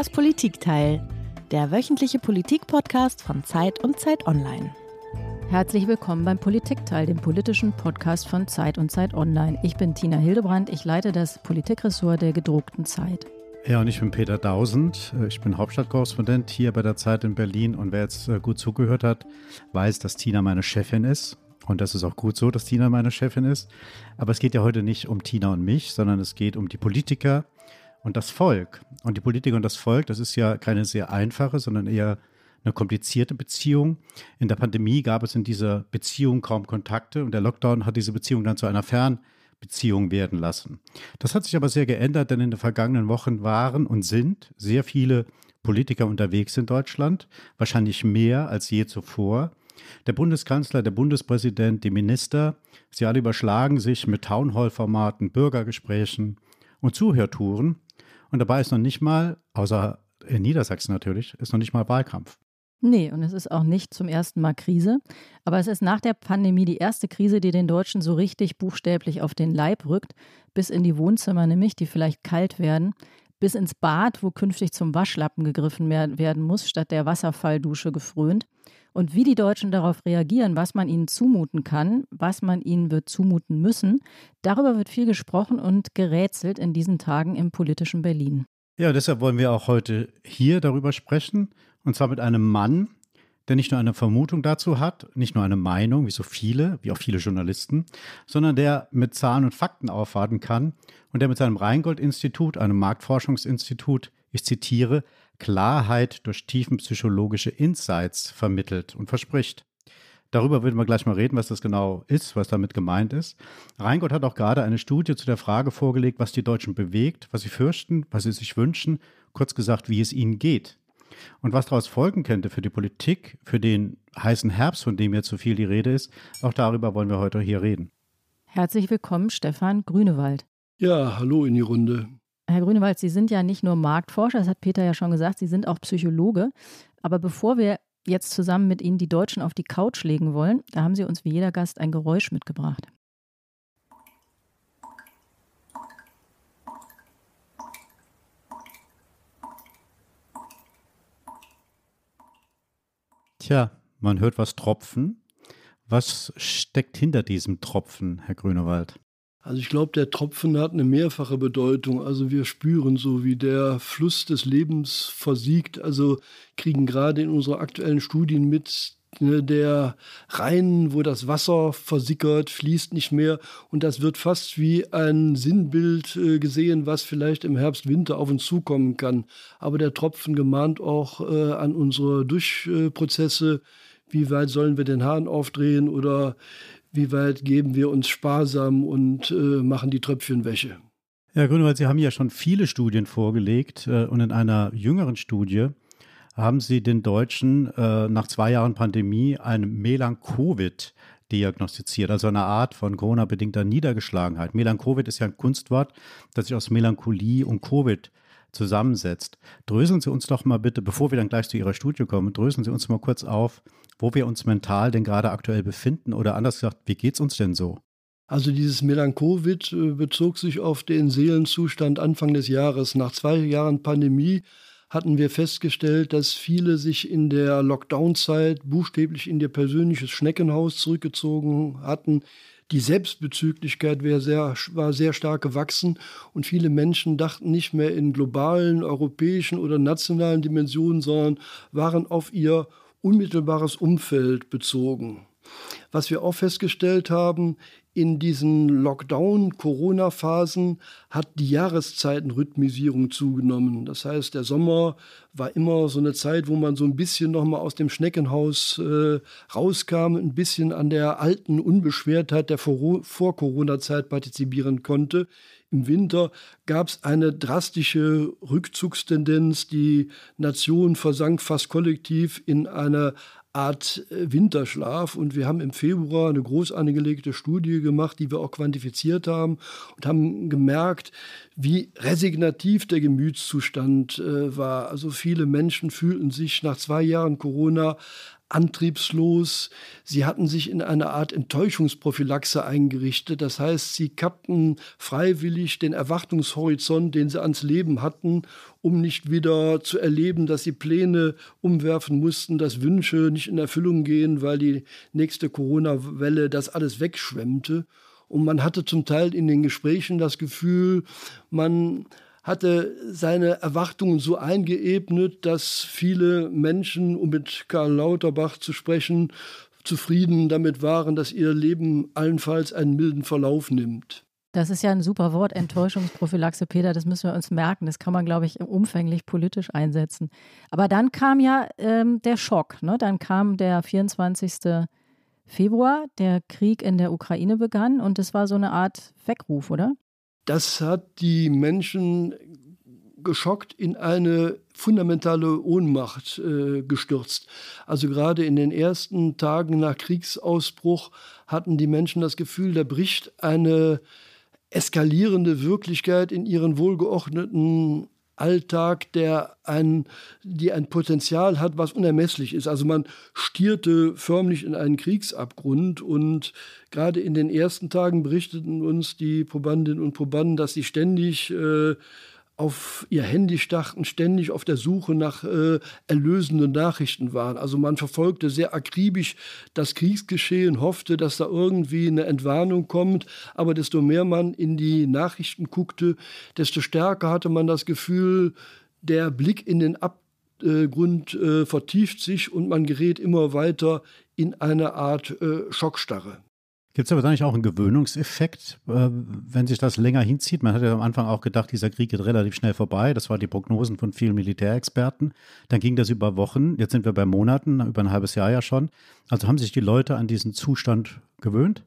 Das Politikteil, der wöchentliche Politikpodcast von Zeit und Zeit Online. Herzlich willkommen beim Politikteil, dem politischen Podcast von Zeit und Zeit Online. Ich bin Tina Hildebrand, ich leite das Politikressort der gedruckten Zeit. Ja, und ich bin Peter Dausend. Ich bin Hauptstadtkorrespondent hier bei der Zeit in Berlin. Und wer jetzt äh, gut zugehört hat, weiß, dass Tina meine Chefin ist. Und das ist auch gut so, dass Tina meine Chefin ist. Aber es geht ja heute nicht um Tina und mich, sondern es geht um die Politiker und das Volk. Und die Politiker und das Volk, das ist ja keine sehr einfache, sondern eher eine komplizierte Beziehung. In der Pandemie gab es in dieser Beziehung kaum Kontakte und der Lockdown hat diese Beziehung dann zu einer Fernbeziehung werden lassen. Das hat sich aber sehr geändert, denn in den vergangenen Wochen waren und sind sehr viele Politiker unterwegs in Deutschland, wahrscheinlich mehr als je zuvor. Der Bundeskanzler, der Bundespräsident, die Minister, sie alle überschlagen sich mit Townhall-Formaten, Bürgergesprächen und Zuhörtouren. Und dabei ist noch nicht mal, außer in Niedersachsen natürlich, ist noch nicht mal Wahlkampf. Nee, und es ist auch nicht zum ersten Mal Krise. Aber es ist nach der Pandemie die erste Krise, die den Deutschen so richtig buchstäblich auf den Leib rückt, bis in die Wohnzimmer nämlich, die vielleicht kalt werden, bis ins Bad, wo künftig zum Waschlappen gegriffen werden muss, statt der Wasserfalldusche gefrönt. Und wie die Deutschen darauf reagieren, was man ihnen zumuten kann, was man ihnen wird zumuten müssen, darüber wird viel gesprochen und gerätselt in diesen Tagen im politischen Berlin. Ja, deshalb wollen wir auch heute hier darüber sprechen. Und zwar mit einem Mann, der nicht nur eine Vermutung dazu hat, nicht nur eine Meinung, wie so viele, wie auch viele Journalisten, sondern der mit Zahlen und Fakten aufwarten kann und der mit seinem Rheingold-Institut, einem Marktforschungsinstitut, ich zitiere, Klarheit durch tiefenpsychologische Insights vermittelt und verspricht. Darüber würden wir gleich mal reden, was das genau ist, was damit gemeint ist. Reingott hat auch gerade eine Studie zu der Frage vorgelegt, was die Deutschen bewegt, was sie fürchten, was sie sich wünschen, kurz gesagt, wie es ihnen geht. Und was daraus folgen könnte für die Politik, für den heißen Herbst, von dem jetzt so viel die Rede ist, auch darüber wollen wir heute hier reden. Herzlich willkommen, Stefan Grünewald. Ja, hallo in die Runde. Herr Grünewald, Sie sind ja nicht nur Marktforscher, das hat Peter ja schon gesagt, Sie sind auch Psychologe. Aber bevor wir jetzt zusammen mit Ihnen die Deutschen auf die Couch legen wollen, da haben Sie uns wie jeder Gast ein Geräusch mitgebracht. Tja, man hört was tropfen. Was steckt hinter diesem Tropfen, Herr Grünewald? Also ich glaube, der Tropfen hat eine mehrfache Bedeutung. Also wir spüren so, wie der Fluss des Lebens versiegt. Also kriegen gerade in unseren aktuellen Studien mit, ne, der Rhein, wo das Wasser versickert, fließt nicht mehr. Und das wird fast wie ein Sinnbild äh, gesehen, was vielleicht im Herbst, Winter auf uns zukommen kann. Aber der Tropfen gemahnt auch äh, an unsere Durchprozesse. Wie weit sollen wir den Hahn aufdrehen oder wie weit geben wir uns sparsam und äh, machen die Tröpfchenwäsche. Ja, Grünewald, Sie haben ja schon viele Studien vorgelegt äh, und in einer jüngeren Studie haben Sie den Deutschen äh, nach zwei Jahren Pandemie ein Melanchovid diagnostiziert, also eine Art von Corona-bedingter Niedergeschlagenheit. Melanchovid ist ja ein Kunstwort, das sich aus Melancholie und Covid zusammensetzt. Dröseln Sie uns doch mal bitte, bevor wir dann gleich zu Ihrer Studie kommen, dröseln Sie uns mal kurz auf, wo wir uns mental denn gerade aktuell befinden oder anders gesagt, wie geht es uns denn so? Also dieses Melanchovid äh, bezog sich auf den Seelenzustand Anfang des Jahres. Nach zwei Jahren Pandemie hatten wir festgestellt, dass viele sich in der Lockdown-Zeit buchstäblich in ihr persönliches Schneckenhaus zurückgezogen hatten. Die Selbstbezüglichkeit sehr, war sehr stark gewachsen und viele Menschen dachten nicht mehr in globalen, europäischen oder nationalen Dimensionen, sondern waren auf ihr unmittelbares Umfeld bezogen. Was wir auch festgestellt haben, in diesen Lockdown-Corona-Phasen hat die Jahreszeitenrhythmisierung zugenommen. Das heißt, der Sommer war immer so eine Zeit, wo man so ein bisschen noch mal aus dem Schneckenhaus äh, rauskam, ein bisschen an der alten Unbeschwertheit der Vor-Corona-Zeit partizipieren konnte. Im Winter gab es eine drastische Rückzugstendenz. Die Nation versank fast kollektiv in eine Art äh, Winterschlaf. Und wir haben im Februar eine groß angelegte Studie gemacht, die wir auch quantifiziert haben und haben gemerkt, wie resignativ der Gemütszustand äh, war. Also viele Menschen fühlten sich nach zwei Jahren Corona antriebslos. Sie hatten sich in eine Art Enttäuschungsprophylaxe eingerichtet. Das heißt, sie kappten freiwillig den Erwartungshorizont, den sie ans Leben hatten, um nicht wieder zu erleben, dass sie Pläne umwerfen mussten, dass Wünsche nicht in Erfüllung gehen, weil die nächste Corona-Welle das alles wegschwemmte. Und man hatte zum Teil in den Gesprächen das Gefühl, man hatte seine Erwartungen so eingeebnet, dass viele Menschen, um mit Karl Lauterbach zu sprechen, zufrieden damit waren, dass ihr Leben allenfalls einen milden Verlauf nimmt. Das ist ja ein super Wort, Enttäuschungsprophylaxe, Peter, das müssen wir uns merken. Das kann man, glaube ich, umfänglich politisch einsetzen. Aber dann kam ja ähm, der Schock. Ne? Dann kam der 24. Februar, der Krieg in der Ukraine begann und es war so eine Art Weckruf, oder? Das hat die Menschen geschockt in eine fundamentale Ohnmacht äh, gestürzt. Also gerade in den ersten Tagen nach Kriegsausbruch hatten die Menschen das Gefühl, da bricht eine eskalierende Wirklichkeit in ihren wohlgeordneten Alltag, der ein, die ein Potenzial hat, was unermesslich ist. Also man stierte förmlich in einen Kriegsabgrund und gerade in den ersten Tagen berichteten uns die Probandinnen und Probanden, dass sie ständig äh, auf ihr Handy starrten, ständig auf der Suche nach äh, erlösenden Nachrichten waren. Also man verfolgte sehr akribisch das Kriegsgeschehen, hoffte, dass da irgendwie eine Entwarnung kommt. Aber desto mehr man in die Nachrichten guckte, desto stärker hatte man das Gefühl, der Blick in den Abgrund äh, vertieft sich und man gerät immer weiter in eine Art äh, Schockstarre. Gibt es aber da nicht auch einen Gewöhnungseffekt, äh, wenn sich das länger hinzieht? Man hat ja am Anfang auch gedacht, dieser Krieg geht relativ schnell vorbei. Das waren die Prognosen von vielen Militärexperten. Dann ging das über Wochen. Jetzt sind wir bei Monaten, über ein halbes Jahr ja schon. Also haben sich die Leute an diesen Zustand gewöhnt?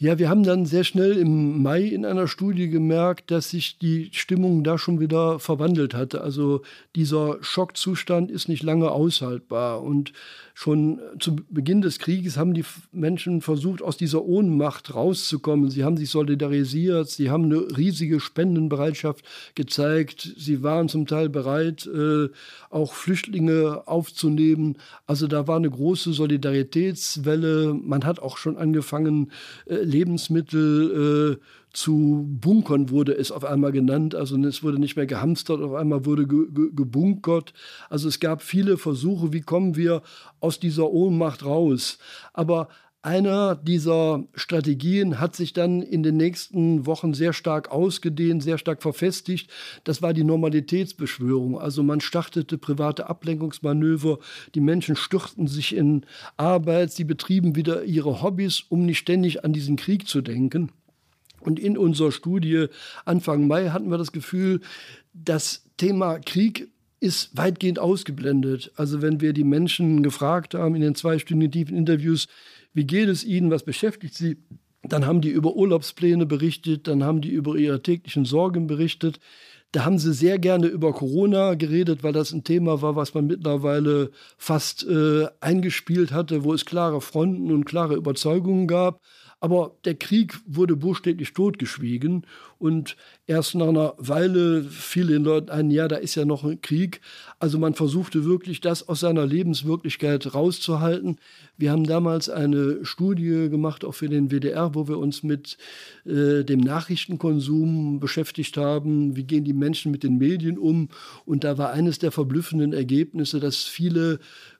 Ja, wir haben dann sehr schnell im Mai in einer Studie gemerkt, dass sich die Stimmung da schon wieder verwandelt hatte. Also dieser Schockzustand ist nicht lange aushaltbar. Und schon zu Beginn des Krieges haben die Menschen versucht, aus dieser Ohnmacht rauszukommen. Sie haben sich solidarisiert, sie haben eine riesige Spendenbereitschaft gezeigt. Sie waren zum Teil bereit, äh, auch Flüchtlinge aufzunehmen. Also da war eine große Solidaritätswelle. Man hat auch schon angefangen, äh, Lebensmittel äh, zu bunkern, wurde es auf einmal genannt. Also es wurde nicht mehr gehamstert, auf einmal wurde ge ge gebunkert. Also es gab viele Versuche, wie kommen wir aus dieser Ohnmacht raus. Aber einer dieser Strategien hat sich dann in den nächsten Wochen sehr stark ausgedehnt, sehr stark verfestigt. Das war die Normalitätsbeschwörung. Also man startete private Ablenkungsmanöver, die Menschen stürzen sich in Arbeit, sie betrieben wieder ihre Hobbys, um nicht ständig an diesen Krieg zu denken. Und in unserer Studie Anfang Mai hatten wir das Gefühl, das Thema Krieg ist weitgehend ausgeblendet. Also wenn wir die Menschen gefragt haben in den zweistündigen tiefen Interviews, wie geht es ihnen, was beschäftigt sie, dann haben die über Urlaubspläne berichtet, dann haben die über ihre täglichen Sorgen berichtet. Da haben sie sehr gerne über Corona geredet, weil das ein Thema war, was man mittlerweile fast äh, eingespielt hatte, wo es klare Fronten und klare Überzeugungen gab. Aber der Krieg wurde buchstäblich totgeschwiegen und erst nach einer Weile fiel den Leuten ein, ja, da ist ja noch ein Krieg. Also man versuchte wirklich, das aus seiner Lebenswirklichkeit rauszuhalten. Wir haben damals eine Studie gemacht, auch für den WDR, wo wir uns mit äh, dem Nachrichtenkonsum beschäftigt haben. Wie gehen die Menschen mit den Medien um? Und da war eines der verblüffenden Ergebnisse, dass viele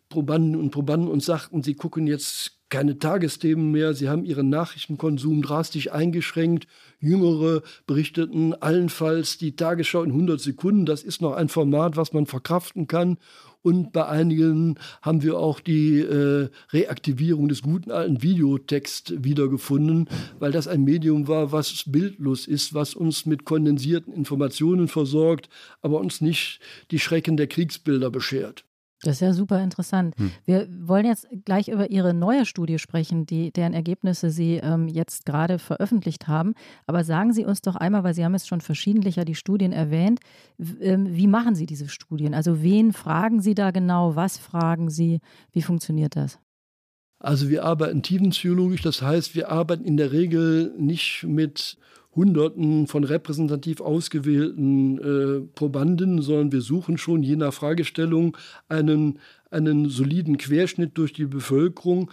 Probanden und Probanden uns sagten, sie gucken jetzt keine Tagesthemen mehr. Sie haben ihren Nachrichtenkonsum drastisch eingeschränkt. Jüngere berichteten allenfalls die Tagesschau in 100 Sekunden. Das ist noch ein Format, was man verkraften kann. Und bei einigen haben wir auch die äh, Reaktivierung des guten alten Videotext wiedergefunden, weil das ein Medium war, was bildlos ist, was uns mit kondensierten Informationen versorgt, aber uns nicht die Schrecken der Kriegsbilder beschert. Das ist ja super interessant. Hm. Wir wollen jetzt gleich über Ihre neue Studie sprechen, die, deren Ergebnisse Sie ähm, jetzt gerade veröffentlicht haben. Aber sagen Sie uns doch einmal, weil Sie haben jetzt schon verschiedentlicher die Studien erwähnt, ähm, wie machen Sie diese Studien? Also wen fragen Sie da genau? Was fragen Sie? Wie funktioniert das? Also wir arbeiten tiefenpsychologisch, das heißt, wir arbeiten in der Regel nicht mit Hunderten von repräsentativ ausgewählten äh, Probanden, sondern wir suchen schon je nach Fragestellung einen, einen soliden Querschnitt durch die Bevölkerung.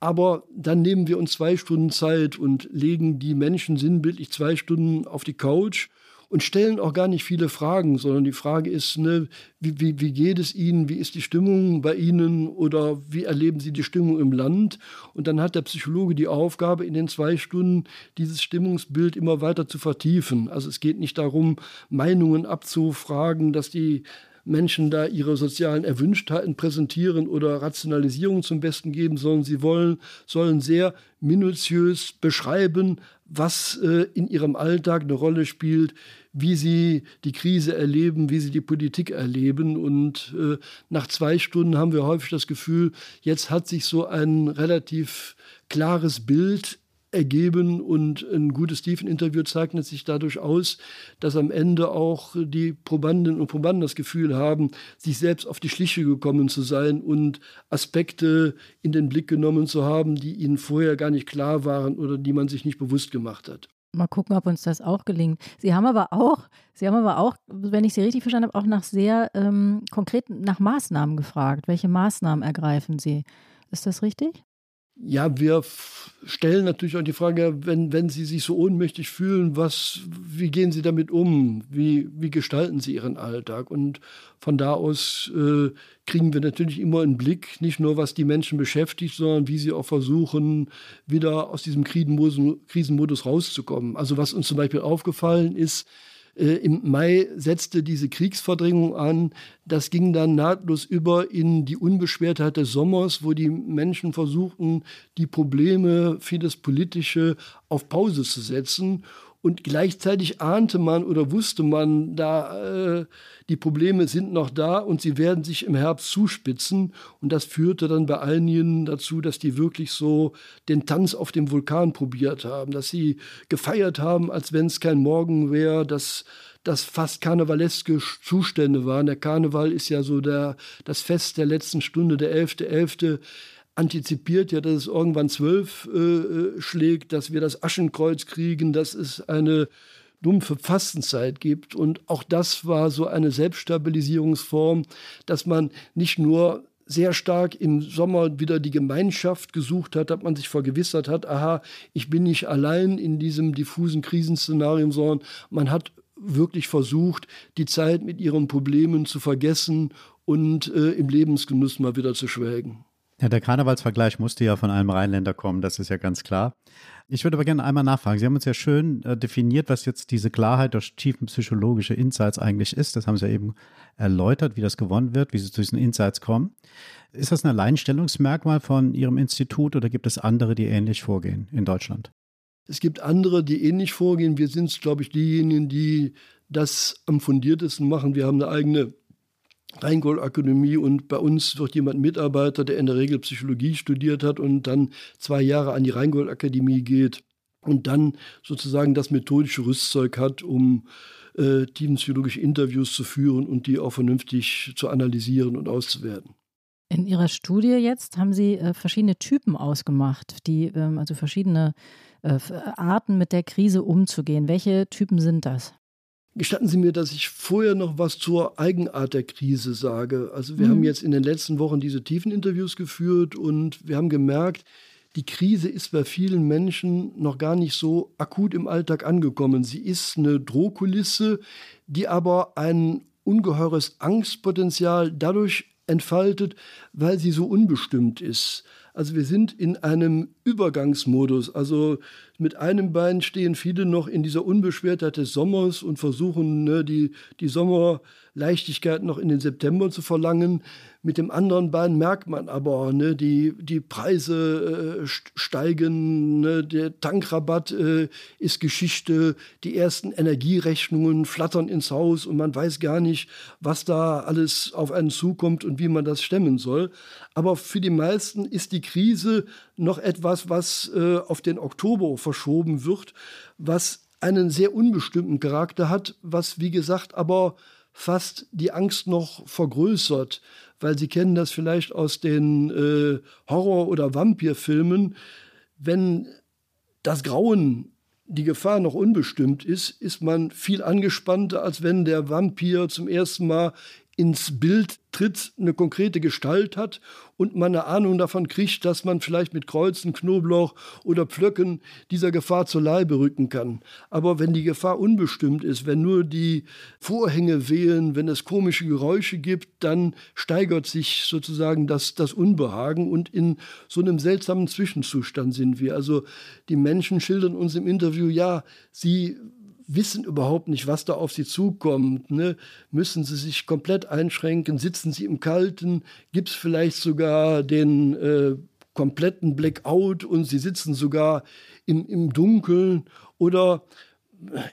Aber dann nehmen wir uns zwei Stunden Zeit und legen die Menschen sinnbildlich zwei Stunden auf die Couch und stellen auch gar nicht viele Fragen, sondern die Frage ist, ne, wie, wie, wie geht es Ihnen, wie ist die Stimmung bei Ihnen oder wie erleben Sie die Stimmung im Land? Und dann hat der Psychologe die Aufgabe, in den zwei Stunden dieses Stimmungsbild immer weiter zu vertiefen. Also es geht nicht darum, Meinungen abzufragen, dass die Menschen da ihre sozialen Erwünschtheiten präsentieren oder Rationalisierung zum Besten geben, sondern sie wollen, sollen sehr minutiös beschreiben, was äh, in ihrem Alltag eine Rolle spielt, wie sie die Krise erleben, wie sie die Politik erleben. Und äh, nach zwei Stunden haben wir häufig das Gefühl, jetzt hat sich so ein relativ klares Bild ergeben und ein gutes Tiefeninterview zeichnet sich dadurch aus, dass am Ende auch die Probandinnen und Probanden das Gefühl haben, sich selbst auf die Schliche gekommen zu sein und Aspekte in den Blick genommen zu haben, die ihnen vorher gar nicht klar waren oder die man sich nicht bewusst gemacht hat. Mal gucken, ob uns das auch gelingt. Sie haben aber auch, Sie haben aber auch, wenn ich Sie richtig verstanden habe, auch nach sehr ähm, konkreten, nach Maßnahmen gefragt. Welche Maßnahmen ergreifen Sie? Ist das richtig? Ja, wir stellen natürlich auch die Frage, wenn, wenn Sie sich so ohnmächtig fühlen, was, wie gehen Sie damit um? Wie, wie gestalten Sie Ihren Alltag? Und von da aus äh, kriegen wir natürlich immer einen Blick, nicht nur was die Menschen beschäftigt, sondern wie sie auch versuchen, wieder aus diesem Krisenmodus, Krisenmodus rauszukommen. Also was uns zum Beispiel aufgefallen ist, äh, Im Mai setzte diese Kriegsverdrängung an. Das ging dann nahtlos über in die Unbeschwertheit des Sommers, wo die Menschen versuchten, die Probleme, vieles Politische auf Pause zu setzen und gleichzeitig ahnte man oder wusste man, da äh, die Probleme sind noch da und sie werden sich im Herbst zuspitzen. Und das führte dann bei einigen dazu, dass die wirklich so den Tanz auf dem Vulkan probiert haben, dass sie gefeiert haben, als wenn es kein Morgen wäre, dass das fast karnevaleske Zustände waren. Der Karneval ist ja so der, das Fest der letzten Stunde, der 11.11. .11 antizipiert ja, dass es irgendwann zwölf äh, äh, schlägt, dass wir das Aschenkreuz kriegen, dass es eine dumpfe Fastenzeit gibt. Und auch das war so eine Selbststabilisierungsform, dass man nicht nur sehr stark im Sommer wieder die Gemeinschaft gesucht hat, dass man sich vergewissert hat, aha, ich bin nicht allein in diesem diffusen Krisenszenario, sondern man hat wirklich versucht, die Zeit mit ihren Problemen zu vergessen und äh, im Lebensgenuss mal wieder zu schwelgen. Ja, der Karnevalsvergleich musste ja von einem Rheinländer kommen, das ist ja ganz klar. Ich würde aber gerne einmal nachfragen. Sie haben uns ja schön äh, definiert, was jetzt diese Klarheit durch tiefenpsychologische Insights eigentlich ist. Das haben Sie ja eben erläutert, wie das gewonnen wird, wie Sie zu diesen Insights kommen. Ist das ein Alleinstellungsmerkmal von Ihrem Institut oder gibt es andere, die ähnlich vorgehen in Deutschland? Es gibt andere, die ähnlich vorgehen. Wir sind, glaube ich, diejenigen, die das am fundiertesten machen. Wir haben eine eigene Rheingold-Akademie und bei uns wird jemand Mitarbeiter, der in der Regel Psychologie studiert hat und dann zwei Jahre an die Rheingold-Akademie geht und dann sozusagen das methodische Rüstzeug hat, um äh, tiefenpsychologische Interviews zu führen und die auch vernünftig zu analysieren und auszuwerten. In Ihrer Studie jetzt haben Sie äh, verschiedene Typen ausgemacht, die ähm, also verschiedene äh, Arten mit der Krise umzugehen. Welche Typen sind das? Gestatten Sie mir, dass ich vorher noch was zur Eigenart der Krise sage. Also wir mhm. haben jetzt in den letzten Wochen diese tiefen Interviews geführt und wir haben gemerkt, die Krise ist bei vielen Menschen noch gar nicht so akut im Alltag angekommen. Sie ist eine Drohkulisse, die aber ein ungeheures Angstpotenzial dadurch entfaltet, weil sie so unbestimmt ist. Also wir sind in einem Übergangsmodus. Also mit einem Bein stehen viele noch in dieser Unbeschwertheit des Sommers und versuchen, ne, die, die Sommerleichtigkeit noch in den September zu verlangen. Mit dem anderen Bein merkt man aber, ne, die, die Preise äh, steigen, ne, der Tankrabatt äh, ist Geschichte, die ersten Energierechnungen flattern ins Haus und man weiß gar nicht, was da alles auf einen zukommt und wie man das stemmen soll. Aber für die meisten ist die Krise noch etwas, was äh, auf den Oktober verschoben wird, was einen sehr unbestimmten Charakter hat, was wie gesagt aber fast die Angst noch vergrößert, weil Sie kennen das vielleicht aus den äh, Horror- oder Vampirfilmen, wenn das Grauen die Gefahr noch unbestimmt ist, ist man viel angespannter, als wenn der Vampir zum ersten Mal ins Bild tritt, eine konkrete Gestalt hat und man eine Ahnung davon kriegt, dass man vielleicht mit Kreuzen, Knoblauch oder Pflöcken dieser Gefahr zur Leibe rücken kann. Aber wenn die Gefahr unbestimmt ist, wenn nur die Vorhänge wehlen, wenn es komische Geräusche gibt, dann steigert sich sozusagen das, das Unbehagen und in so einem seltsamen Zwischenzustand sind wir. Also die Menschen schildern uns im Interview, ja, sie wissen überhaupt nicht, was da auf sie zukommt. Ne? Müssen sie sich komplett einschränken? Sitzen sie im Kalten? Gibt es vielleicht sogar den äh, kompletten Blackout und sie sitzen sogar im, im Dunkeln? Oder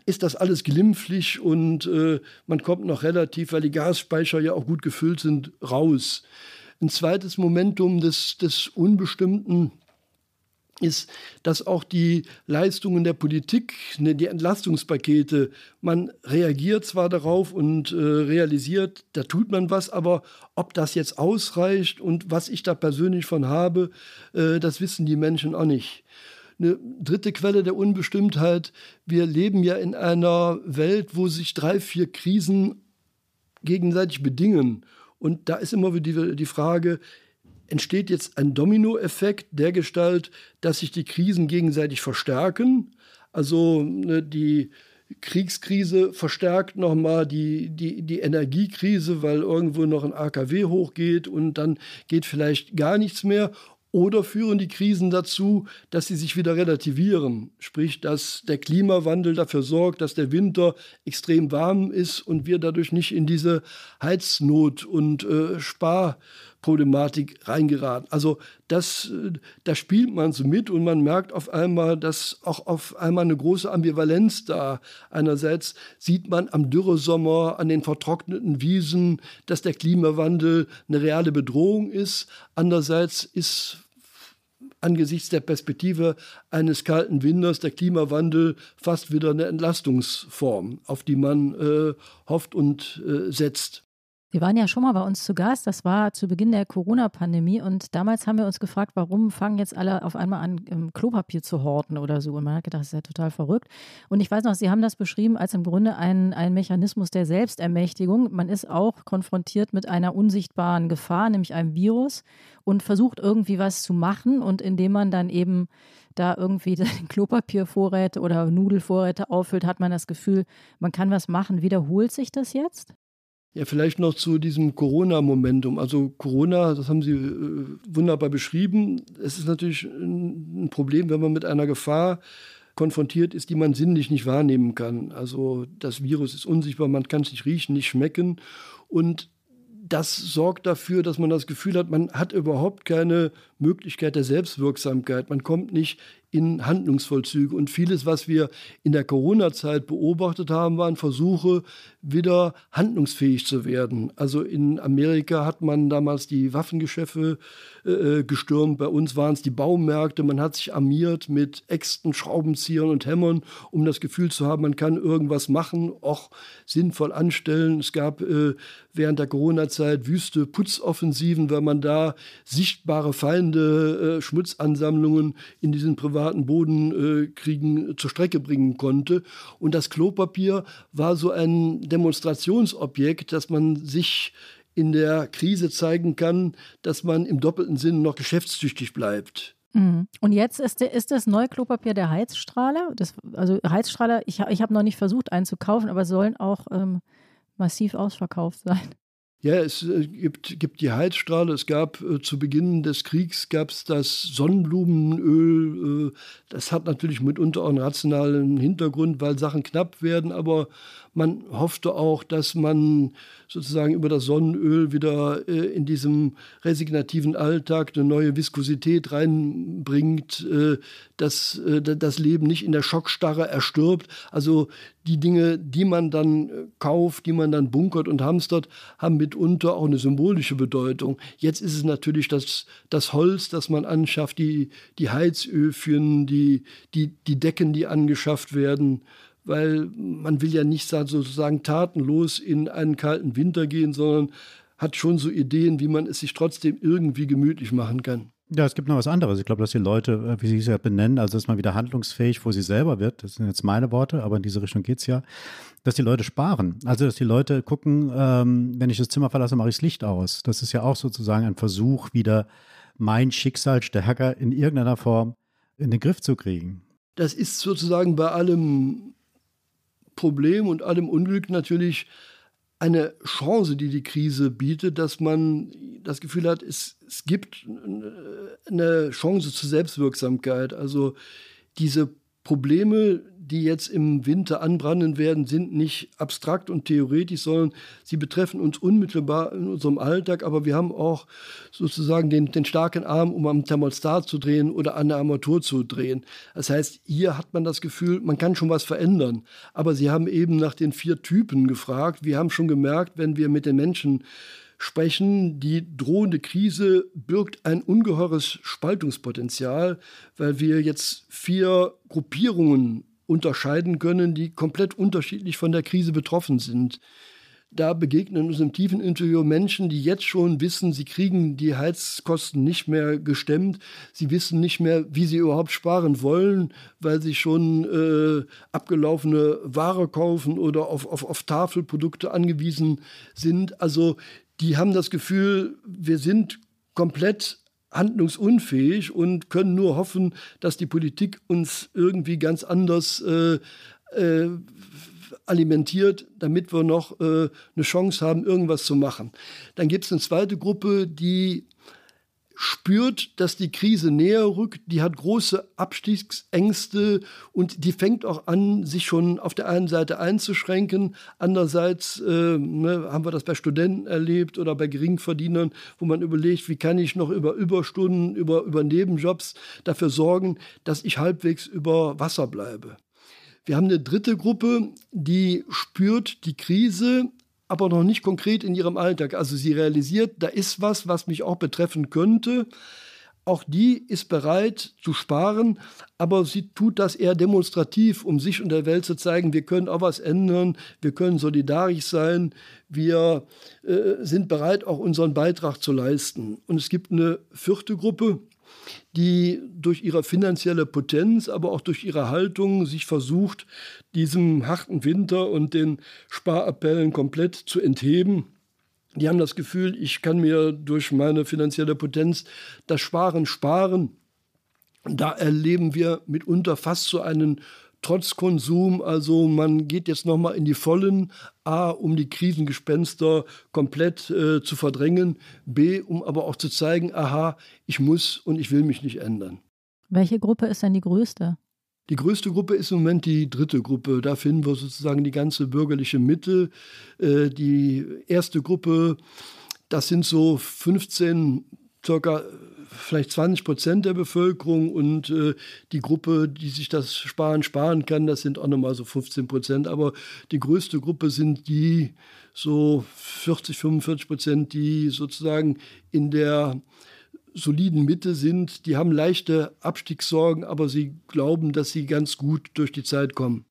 ist das alles glimpflich und äh, man kommt noch relativ, weil die Gasspeicher ja auch gut gefüllt sind, raus? Ein zweites Momentum des, des Unbestimmten ist, dass auch die Leistungen der Politik, ne, die Entlastungspakete, man reagiert zwar darauf und äh, realisiert, da tut man was, aber ob das jetzt ausreicht und was ich da persönlich von habe, äh, das wissen die Menschen auch nicht. Eine dritte Quelle der Unbestimmtheit, wir leben ja in einer Welt, wo sich drei, vier Krisen gegenseitig bedingen. Und da ist immer wieder die, die Frage, entsteht jetzt ein Dominoeffekt der Gestalt, dass sich die Krisen gegenseitig verstärken. Also ne, die Kriegskrise verstärkt nochmal die, die, die Energiekrise, weil irgendwo noch ein AKW hochgeht und dann geht vielleicht gar nichts mehr. Oder führen die Krisen dazu, dass sie sich wieder relativieren? Sprich, dass der Klimawandel dafür sorgt, dass der Winter extrem warm ist und wir dadurch nicht in diese Heiznot und äh, Spar Problematik reingeraten. Also das, da spielt man so mit und man merkt auf einmal, dass auch auf einmal eine große Ambivalenz da. Einerseits sieht man am Dürresommer, an den vertrockneten Wiesen, dass der Klimawandel eine reale Bedrohung ist. Andererseits ist angesichts der Perspektive eines kalten Winters der Klimawandel fast wieder eine Entlastungsform, auf die man äh, hofft und äh, setzt. Sie waren ja schon mal bei uns zu Gast. Das war zu Beginn der Corona-Pandemie. Und damals haben wir uns gefragt, warum fangen jetzt alle auf einmal an, Klopapier zu horten oder so. Und man hat gedacht, das ist ja total verrückt. Und ich weiß noch, Sie haben das beschrieben als im Grunde ein, ein Mechanismus der Selbstermächtigung. Man ist auch konfrontiert mit einer unsichtbaren Gefahr, nämlich einem Virus, und versucht irgendwie was zu machen. Und indem man dann eben da irgendwie Klopapiervorräte oder Nudelvorräte auffüllt, hat man das Gefühl, man kann was machen. Wiederholt sich das jetzt? Ja, vielleicht noch zu diesem Corona-Momentum. Also Corona, das haben Sie äh, wunderbar beschrieben. Es ist natürlich ein Problem, wenn man mit einer Gefahr konfrontiert ist, die man sinnlich nicht wahrnehmen kann. Also das Virus ist unsichtbar, man kann es nicht riechen, nicht schmecken. Und das sorgt dafür, dass man das Gefühl hat, man hat überhaupt keine Möglichkeit der Selbstwirksamkeit. Man kommt nicht in Handlungsvollzüge. Und vieles, was wir in der Corona-Zeit beobachtet haben, waren Versuche, wieder handlungsfähig zu werden. Also in Amerika hat man damals die Waffengeschäfte äh, gestürmt. Bei uns waren es die Baumärkte. Man hat sich armiert mit Äxten, Schraubenziehern und Hämmern, um das Gefühl zu haben, man kann irgendwas machen, auch sinnvoll anstellen. Es gab äh, während der Corona-Zeit wüste Putzoffensiven, weil man da sichtbare Feinde, äh, Schmutzansammlungen in diesen privaten privaten Bodenkriegen äh, zur Strecke bringen konnte. Und das Klopapier war so ein Demonstrationsobjekt, dass man sich in der Krise zeigen kann, dass man im doppelten Sinn noch geschäftstüchtig bleibt. Mhm. Und jetzt ist, ist das neue Klopapier der Heizstrahler. Das, also Heizstrahler, ich, ich habe noch nicht versucht, einen zu kaufen, aber sollen auch ähm, massiv ausverkauft sein. Ja, es äh, gibt, gibt die Heizstrahle. Es gab äh, zu Beginn des Kriegs gab es das Sonnenblumenöl. Äh, das hat natürlich mitunter auch einen rationalen Hintergrund, weil Sachen knapp werden. Aber man hoffte auch, dass man sozusagen über das Sonnenöl wieder äh, in diesem resignativen Alltag eine neue Viskosität reinbringt, äh, dass äh, das Leben nicht in der Schockstarre erstirbt. Also die Dinge, die man dann äh, kauft, die man dann bunkert und hamstert, haben mitunter auch eine symbolische Bedeutung. Jetzt ist es natürlich das, das Holz, das man anschafft, die, die Heizöfchen, die, die, die Decken, die angeschafft werden weil man will ja nicht sozusagen tatenlos in einen kalten Winter gehen, sondern hat schon so Ideen, wie man es sich trotzdem irgendwie gemütlich machen kann. Ja, es gibt noch was anderes. Ich glaube, dass die Leute, äh, wie Sie es ja benennen, also dass man wieder handlungsfähig, wo sie selber wird, das sind jetzt meine Worte, aber in diese Richtung geht es ja, dass die Leute sparen. Also, dass die Leute gucken, ähm, wenn ich das Zimmer verlasse, mache ich das Licht aus. Das ist ja auch sozusagen ein Versuch, wieder mein Schicksal stärker in irgendeiner Form in den Griff zu kriegen. Das ist sozusagen bei allem Problem und allem Unglück natürlich eine Chance, die die Krise bietet, dass man das Gefühl hat, es, es gibt eine Chance zur Selbstwirksamkeit. Also diese Probleme, die jetzt im Winter anbranden werden, sind nicht abstrakt und theoretisch, sondern sie betreffen uns unmittelbar in unserem Alltag. Aber wir haben auch sozusagen den, den starken Arm, um am Thermostat zu drehen oder an der Armatur zu drehen. Das heißt, hier hat man das Gefühl, man kann schon was verändern. Aber Sie haben eben nach den vier Typen gefragt. Wir haben schon gemerkt, wenn wir mit den Menschen sprechen, die drohende Krise birgt ein ungeheures Spaltungspotenzial, weil wir jetzt vier Gruppierungen unterscheiden können, die komplett unterschiedlich von der Krise betroffen sind. Da begegnen uns im tiefen Interview Menschen, die jetzt schon wissen, sie kriegen die Heizkosten nicht mehr gestemmt. Sie wissen nicht mehr, wie sie überhaupt sparen wollen, weil sie schon äh, abgelaufene Ware kaufen oder auf, auf, auf Tafelprodukte angewiesen sind. Also die haben das Gefühl, wir sind komplett handlungsunfähig und können nur hoffen, dass die Politik uns irgendwie ganz anders äh, äh, alimentiert, damit wir noch äh, eine Chance haben, irgendwas zu machen. Dann gibt es eine zweite Gruppe, die spürt, dass die Krise näher rückt, die hat große Abstiegsängste und die fängt auch an, sich schon auf der einen Seite einzuschränken. Andererseits äh, ne, haben wir das bei Studenten erlebt oder bei Geringverdienern, wo man überlegt, wie kann ich noch über Überstunden, über, über Nebenjobs dafür sorgen, dass ich halbwegs über Wasser bleibe. Wir haben eine dritte Gruppe, die spürt die Krise, aber noch nicht konkret in ihrem Alltag. Also sie realisiert, da ist was, was mich auch betreffen könnte. Auch die ist bereit zu sparen, aber sie tut das eher demonstrativ, um sich und der Welt zu zeigen, wir können auch was ändern, wir können solidarisch sein, wir äh, sind bereit, auch unseren Beitrag zu leisten. Und es gibt eine vierte Gruppe, die durch ihre finanzielle Potenz, aber auch durch ihre Haltung sich versucht, diesem harten Winter und den Sparappellen komplett zu entheben. Die haben das Gefühl, ich kann mir durch meine finanzielle Potenz das Sparen sparen. Da erleben wir mitunter fast so einen Trotzkonsum. Also man geht jetzt nochmal in die Vollen, A, um die Krisengespenster komplett äh, zu verdrängen, B, um aber auch zu zeigen, aha, ich muss und ich will mich nicht ändern. Welche Gruppe ist denn die größte? Die größte Gruppe ist im Moment die dritte Gruppe. Da finden wir sozusagen die ganze bürgerliche Mitte. Äh, die erste Gruppe, das sind so 15, circa vielleicht 20 Prozent der Bevölkerung und äh, die Gruppe, die sich das Sparen sparen kann, das sind auch nochmal so 15 Prozent. Aber die größte Gruppe sind die so 40, 45 Prozent, die sozusagen in der soliden Mitte sind. Die haben leichte Abstiegssorgen, aber sie glauben, dass sie ganz gut durch die Zeit kommen.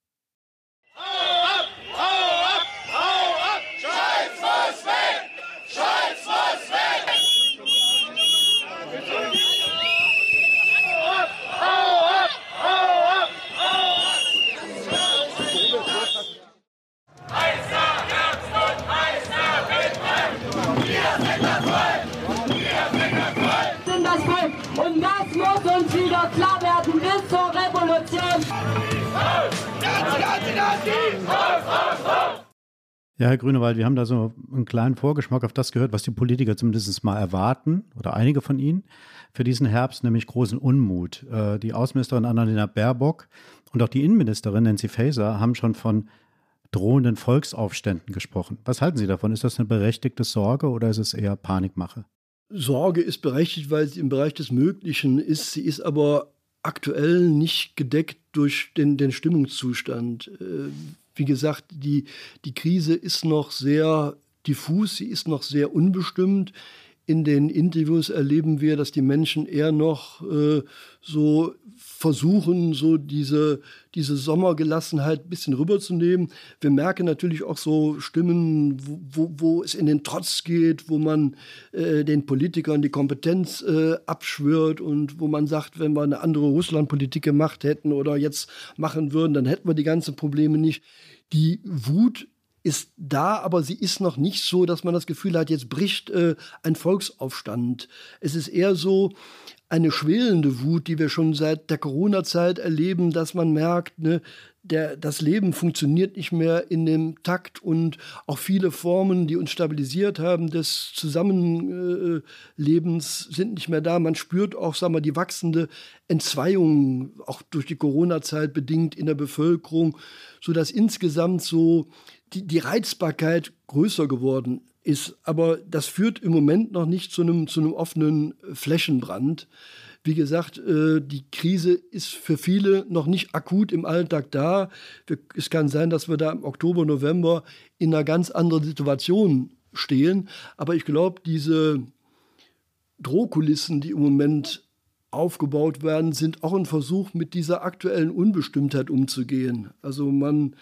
Ja, Herr Grünewald, wir haben da so einen kleinen Vorgeschmack auf das gehört, was die Politiker zumindest mal erwarten, oder einige von ihnen, für diesen Herbst, nämlich großen Unmut. Äh, die Außenministerin Annalena Baerbock und auch die Innenministerin Nancy Faeser haben schon von drohenden Volksaufständen gesprochen. Was halten Sie davon? Ist das eine berechtigte Sorge oder ist es eher Panikmache? Sorge ist berechtigt, weil sie im Bereich des Möglichen ist. Sie ist aber aktuell nicht gedeckt durch den, den Stimmungszustand. Äh, wie gesagt, die, die Krise ist noch sehr diffus, sie ist noch sehr unbestimmt. In den Interviews erleben wir, dass die Menschen eher noch äh, so versuchen, so diese, diese Sommergelassenheit ein bisschen rüberzunehmen. Wir merken natürlich auch so Stimmen, wo, wo, es in den Trotz geht, wo man äh, den Politikern die Kompetenz äh, abschwört und wo man sagt, wenn wir eine andere Russlandpolitik gemacht hätten oder jetzt machen würden, dann hätten wir die ganzen Probleme nicht. Die Wut ist da, aber sie ist noch nicht so, dass man das Gefühl hat, jetzt bricht äh, ein Volksaufstand. Es ist eher so, eine schwelende Wut, die wir schon seit der Corona-Zeit erleben, dass man merkt, ne, der, das Leben funktioniert nicht mehr in dem Takt und auch viele Formen, die uns stabilisiert haben, des Zusammenlebens sind nicht mehr da. Man spürt auch, sagen wir, die wachsende Entzweiung, auch durch die Corona-Zeit bedingt in der Bevölkerung, sodass insgesamt so die, die Reizbarkeit größer geworden ist. Aber das führt im Moment noch nicht zu einem, zu einem offenen Flächenbrand. Wie gesagt, äh, die Krise ist für viele noch nicht akut im Alltag da. Es kann sein, dass wir da im Oktober, November in einer ganz anderen Situation stehen. Aber ich glaube, diese Drohkulissen, die im Moment aufgebaut werden, sind auch ein Versuch, mit dieser aktuellen Unbestimmtheit umzugehen. Also man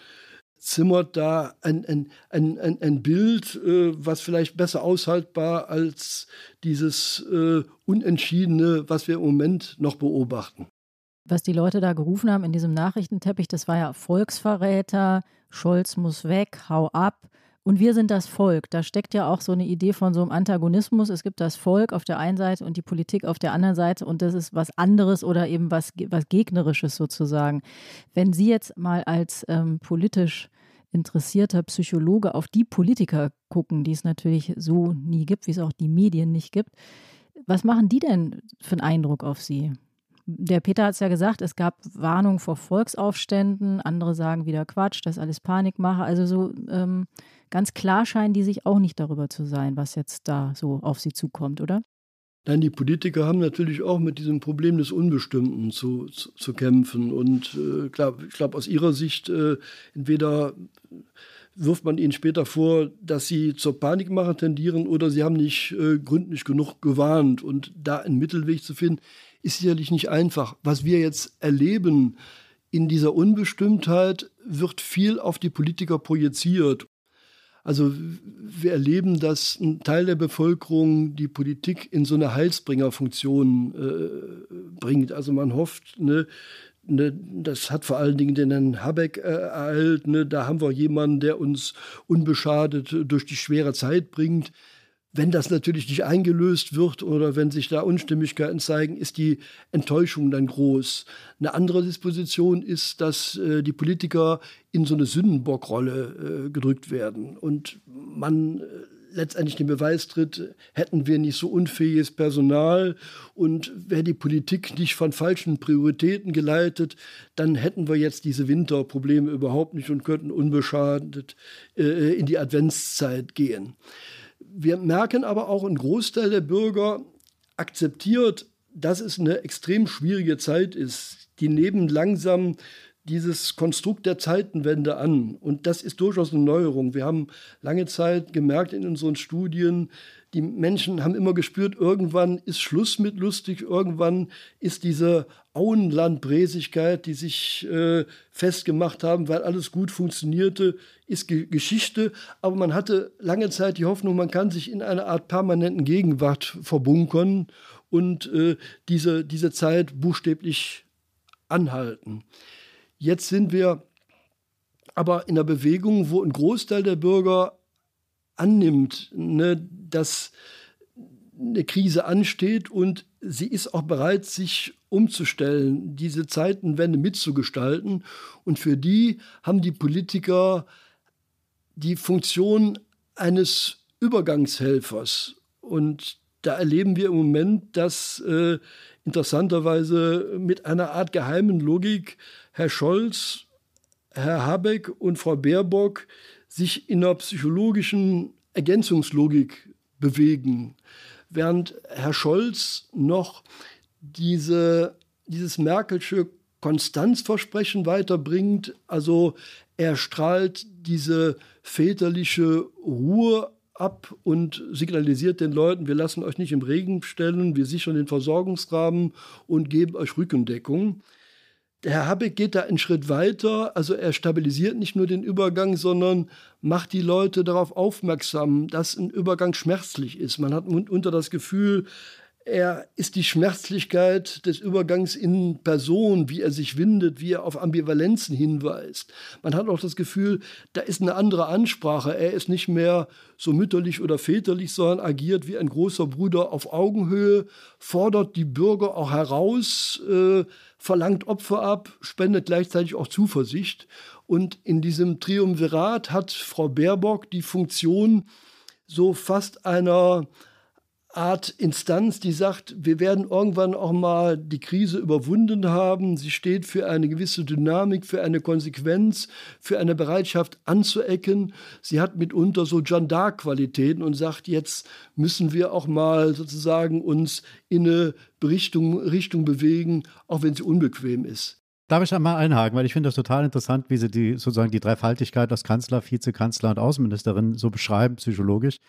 zimmert da ein, ein, ein, ein, Bild, äh, was vielleicht besser aushaltbar als dieses äh, Unentschiedene, was wir im Moment noch beobachten. Was die Leute da gerufen haben in diesem Nachrichtenteppich, das war ja Volksverräter, Scholz muss weg, hau ab. Und wir sind das Volk. Da steckt ja auch so eine Idee von so einem Antagonismus. Es gibt das Volk auf der einen Seite und die Politik auf der anderen Seite und das ist was anderes oder eben was, was Gegnerisches sozusagen. Wenn Sie jetzt mal als ähm, politisch interessierter Psychologe auf die Politiker gucken, die es natürlich so nie gibt, wie es auch die Medien nicht gibt. Was machen die denn für einen Eindruck auf Sie? Der Peter hat es ja gesagt, es gab Warnungen vor Volksaufständen, andere sagen wieder Quatsch, das ist alles Panikmache. Also so ähm, ganz klar scheinen die sich auch nicht darüber zu sein, was jetzt da so auf sie zukommt, oder? Nein, die Politiker haben natürlich auch mit diesem Problem des Unbestimmten zu, zu, zu kämpfen. Und äh, klar, ich glaube, aus ihrer Sicht, äh, entweder wirft man ihnen später vor, dass sie zur Panikmache tendieren oder sie haben nicht äh, gründlich genug gewarnt. Und da einen Mittelweg zu finden, ist sicherlich nicht einfach. Was wir jetzt erleben in dieser Unbestimmtheit, wird viel auf die Politiker projiziert. Also wir erleben, dass ein Teil der Bevölkerung die Politik in so eine Heilsbringerfunktion äh, bringt. Also man hofft, ne, ne, das hat vor allen Dingen den Herrn Habeck äh, ereilt, ne, da haben wir jemanden, der uns unbeschadet durch die schwere Zeit bringt. Wenn das natürlich nicht eingelöst wird oder wenn sich da Unstimmigkeiten zeigen, ist die Enttäuschung dann groß. Eine andere Disposition ist, dass äh, die Politiker in so eine Sündenbockrolle äh, gedrückt werden und man äh, letztendlich den Beweis tritt, hätten wir nicht so unfähiges Personal und wäre die Politik nicht von falschen Prioritäten geleitet, dann hätten wir jetzt diese Winterprobleme überhaupt nicht und könnten unbeschadet äh, in die Adventszeit gehen. Wir merken aber auch, ein Großteil der Bürger akzeptiert, dass es eine extrem schwierige Zeit ist. Die nehmen langsam dieses Konstrukt der Zeitenwende an. Und das ist durchaus eine Neuerung. Wir haben lange Zeit gemerkt in unseren Studien, die Menschen haben immer gespürt, irgendwann ist Schluss mit lustig, irgendwann ist diese Auenlandbräsigkeit, die sich äh, festgemacht haben, weil alles gut funktionierte, ist Ge Geschichte. Aber man hatte lange Zeit die Hoffnung, man kann sich in einer Art permanenten Gegenwart verbunkern und äh, diese, diese Zeit buchstäblich anhalten. Jetzt sind wir aber in einer Bewegung, wo ein Großteil der Bürger annimmt, ne, dass eine Krise ansteht und sie ist auch bereit, sich umzustellen, diese Zeitenwende mitzugestalten. Und für die haben die Politiker die Funktion eines Übergangshelfers. Und da erleben wir im Moment, dass äh, interessanterweise mit einer Art geheimen Logik Herr Scholz, Herr Habeck und Frau Baerbock sich in einer psychologischen Ergänzungslogik bewegen, während Herr Scholz noch diese, dieses Merkelsche Konstanzversprechen weiterbringt. Also er strahlt diese väterliche Ruhe ab und signalisiert den Leuten, wir lassen euch nicht im Regen stellen, wir sichern den Versorgungsrahmen und geben euch Rückendeckung. Herr Habeck geht da einen Schritt weiter. Also er stabilisiert nicht nur den Übergang, sondern macht die Leute darauf aufmerksam, dass ein Übergang schmerzlich ist. Man hat unter das Gefühl, er ist die Schmerzlichkeit des Übergangs in Person, wie er sich windet, wie er auf Ambivalenzen hinweist. Man hat auch das Gefühl, da ist eine andere Ansprache. Er ist nicht mehr so mütterlich oder väterlich, sondern agiert wie ein großer Bruder auf Augenhöhe, fordert die Bürger auch heraus, äh, verlangt Opfer ab, spendet gleichzeitig auch Zuversicht. Und in diesem Triumvirat hat Frau Baerbock die Funktion so fast einer Art Instanz, die sagt, wir werden irgendwann auch mal die Krise überwunden haben. Sie steht für eine gewisse Dynamik, für eine Konsequenz, für eine Bereitschaft anzuecken. Sie hat mitunter so Gendarqualitäten und sagt, jetzt müssen wir auch mal sozusagen uns in eine Richtung, Richtung bewegen, auch wenn sie unbequem ist. Darf ich einmal einhaken, weil ich finde das total interessant, wie Sie die sozusagen die Dreifaltigkeit als Kanzler, Vizekanzler und Außenministerin so beschreiben, psychologisch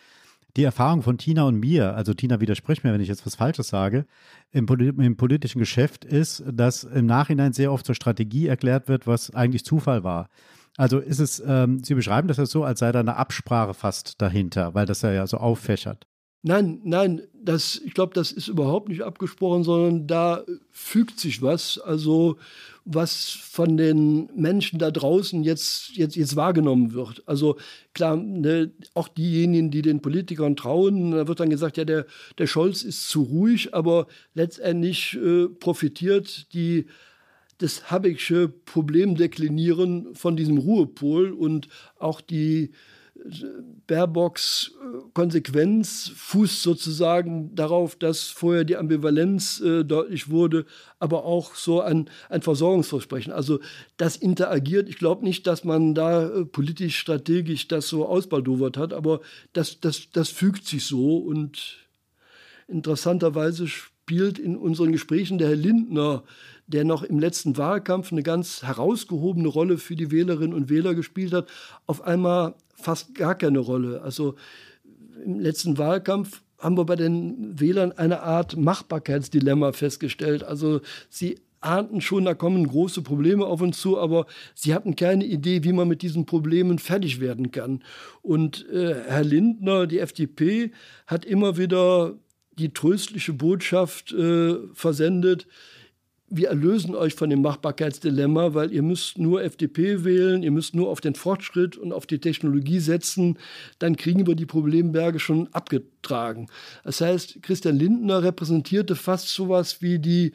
die Erfahrung von Tina und mir, also Tina widerspricht mir, wenn ich jetzt was Falsches sage, im, im, politischen Geschäft ist, dass im Nachhinein sehr oft zur Strategie erklärt wird, was eigentlich Zufall war. Also ist es, ähm, Sie beschreiben das ja so, als sei da eine Absprache fast dahinter, weil das ja so auffächert. Nein, nein, das, ich glaube, das ist überhaupt nicht abgesprochen, sondern da fügt sich was. Also was von den Menschen da draußen jetzt, jetzt, jetzt wahrgenommen wird. Also klar, ne, auch diejenigen, die den Politikern trauen, da wird dann gesagt, ja, der, der Scholz ist zu ruhig, aber letztendlich äh, profitiert die das Habecksche Problem deklinieren von diesem Ruhepol und auch die Baerbocks äh, Konsequenz fußt sozusagen darauf, dass vorher die Ambivalenz äh, deutlich wurde, aber auch so ein, ein Versorgungsversprechen. Also das interagiert. Ich glaube nicht, dass man da äh, politisch, strategisch das so ausbaldowert hat, aber das, das, das fügt sich so. Und interessanterweise spielt in unseren Gesprächen der Herr Lindner der noch im letzten Wahlkampf eine ganz herausgehobene Rolle für die Wählerinnen und Wähler gespielt hat, auf einmal fast gar keine Rolle. Also im letzten Wahlkampf haben wir bei den Wählern eine Art Machbarkeitsdilemma festgestellt. Also sie ahnten schon, da kommen große Probleme auf uns zu, aber sie hatten keine Idee, wie man mit diesen Problemen fertig werden kann. Und äh, Herr Lindner, die FDP, hat immer wieder die tröstliche Botschaft äh, versendet, wir erlösen euch von dem Machbarkeitsdilemma, weil ihr müsst nur FDP wählen, ihr müsst nur auf den Fortschritt und auf die Technologie setzen, dann kriegen wir die Problemberge schon abgetragen. Das heißt, Christian Lindner repräsentierte fast sowas wie die,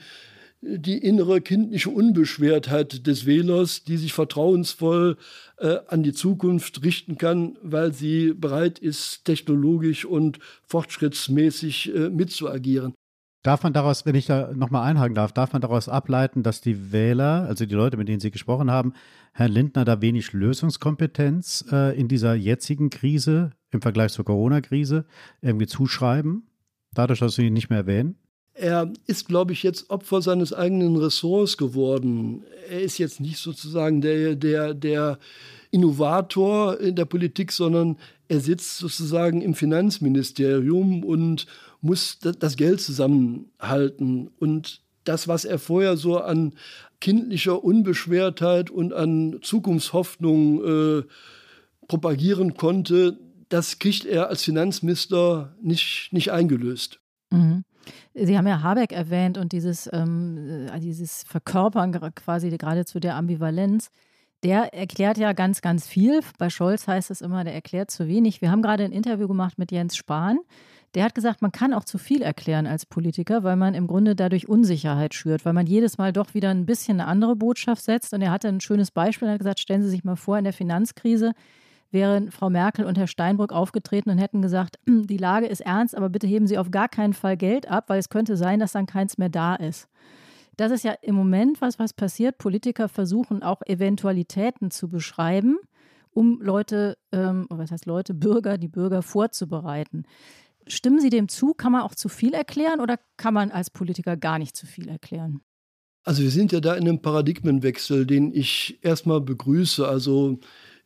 die innere kindliche Unbeschwertheit des Wählers, die sich vertrauensvoll äh, an die Zukunft richten kann, weil sie bereit ist, technologisch und fortschrittsmäßig äh, mitzuagieren. Darf man daraus, wenn ich da nochmal einhaken darf, darf man daraus ableiten, dass die Wähler, also die Leute, mit denen Sie gesprochen haben, Herrn Lindner da wenig Lösungskompetenz äh, in dieser jetzigen Krise im Vergleich zur Corona-Krise irgendwie zuschreiben, dadurch, dass Sie ihn nicht mehr erwähnen? Er ist, glaube ich, jetzt Opfer seines eigenen Ressorts geworden. Er ist jetzt nicht sozusagen der, der, der Innovator in der Politik, sondern er sitzt sozusagen im Finanzministerium und muss das Geld zusammenhalten. Und das, was er vorher so an kindlicher Unbeschwertheit und an Zukunftshoffnung äh, propagieren konnte, das kriegt er als Finanzminister nicht, nicht eingelöst. Mhm. Sie haben ja Habeck erwähnt und dieses, ähm, äh, dieses Verkörpern quasi gerade zu der Ambivalenz. Der erklärt ja ganz, ganz viel. Bei Scholz heißt es immer, der erklärt zu wenig. Wir haben gerade ein Interview gemacht mit Jens Spahn. Der hat gesagt, man kann auch zu viel erklären als Politiker, weil man im Grunde dadurch Unsicherheit schürt, weil man jedes Mal doch wieder ein bisschen eine andere Botschaft setzt. Und er hatte ein schönes Beispiel, er hat gesagt, stellen Sie sich mal vor, in der Finanzkrise wären Frau Merkel und Herr Steinbrück aufgetreten und hätten gesagt, die Lage ist ernst, aber bitte heben Sie auf gar keinen Fall Geld ab, weil es könnte sein, dass dann keins mehr da ist. Das ist ja im Moment was, was passiert. Politiker versuchen auch Eventualitäten zu beschreiben, um Leute, ähm, was heißt Leute, Bürger, die Bürger vorzubereiten. Stimmen Sie dem zu? Kann man auch zu viel erklären oder kann man als Politiker gar nicht zu viel erklären? Also wir sind ja da in einem Paradigmenwechsel, den ich erstmal begrüße. Also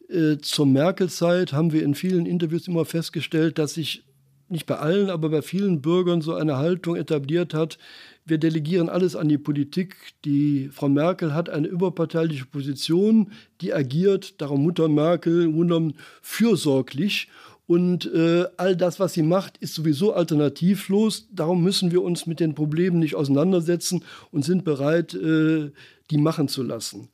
Äh, zur Merkel-Zeit haben wir in vielen Interviews immer festgestellt, dass sich nicht bei allen, aber bei vielen Bürgern so eine Haltung etabliert hat, wir delegieren alles an die Politik. Die Frau Merkel hat eine überparteiliche Position, die agiert, darum Mutter Merkel wundern, fürsorglich. Und äh, all das, was sie macht, ist sowieso alternativlos. Darum müssen wir uns mit den Problemen nicht auseinandersetzen und sind bereit, äh, die machen zu lassen.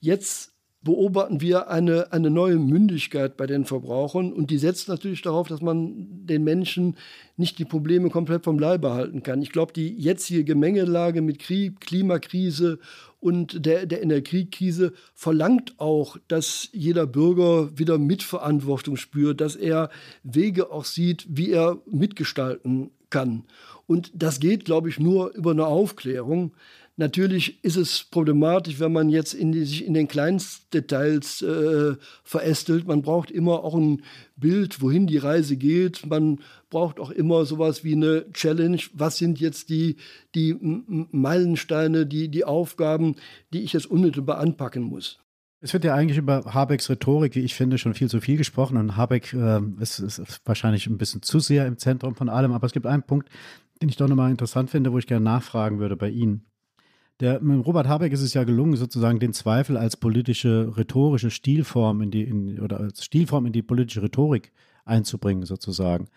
Jetzt beobachten wir eine, eine neue Mündigkeit bei den Verbrauchern und die setzt natürlich darauf, dass man den Menschen nicht die Probleme komplett vom Leibe halten kann. Ich glaube, die jetzige Gemengelage mit Krieg, Klimakrise und der, der Energiekrise verlangt auch, dass jeder Bürger wieder Mitverantwortung spürt, dass er Wege auch sieht, wie er mitgestalten kann. Und das geht, glaube ich, nur über eine Aufklärung. Natürlich ist es problematisch, wenn man jetzt in die, sich in den Kleinstdetails äh, verästelt. Man braucht immer auch ein Bild, wohin die Reise geht. Man braucht auch immer sowas wie eine Challenge. Was sind jetzt die, die Meilensteine, die, die Aufgaben, die ich jetzt unmittelbar anpacken muss? Es wird ja eigentlich über Habecks Rhetorik, wie ich finde, schon viel zu viel gesprochen. Und Habeck äh, ist, ist, wahrscheinlich ein bisschen zu sehr im Zentrum von allem. Aber es gibt einen Punkt, den ich doch nochmal interessant finde, wo ich gerne nachfragen würde bei Ihnen. Der, mit Robert Habeck ist es ja gelungen, sozusagen den Zweifel als politische, rhetorische Stilform in die, in, oder als Stilform in die politische Rhetorik einzubringen, sozusagen.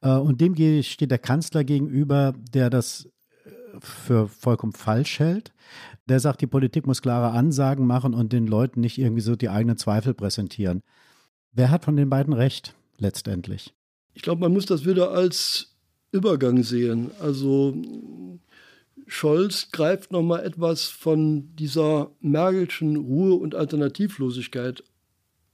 Äh, und dem steht der Kanzler gegenüber, der das äh, für vollkommen falsch hält. Der sagt, die Politik muss klare Ansagen machen und den Leuten nicht irgendwie so die eigenen Zweifel präsentieren. Wer hat von den beiden recht letztendlich? Ich glaube, man muss das wieder als Übergang sehen. Also Scholz greift nochmal etwas von dieser Merkelschen Ruhe- und Alternativlosigkeit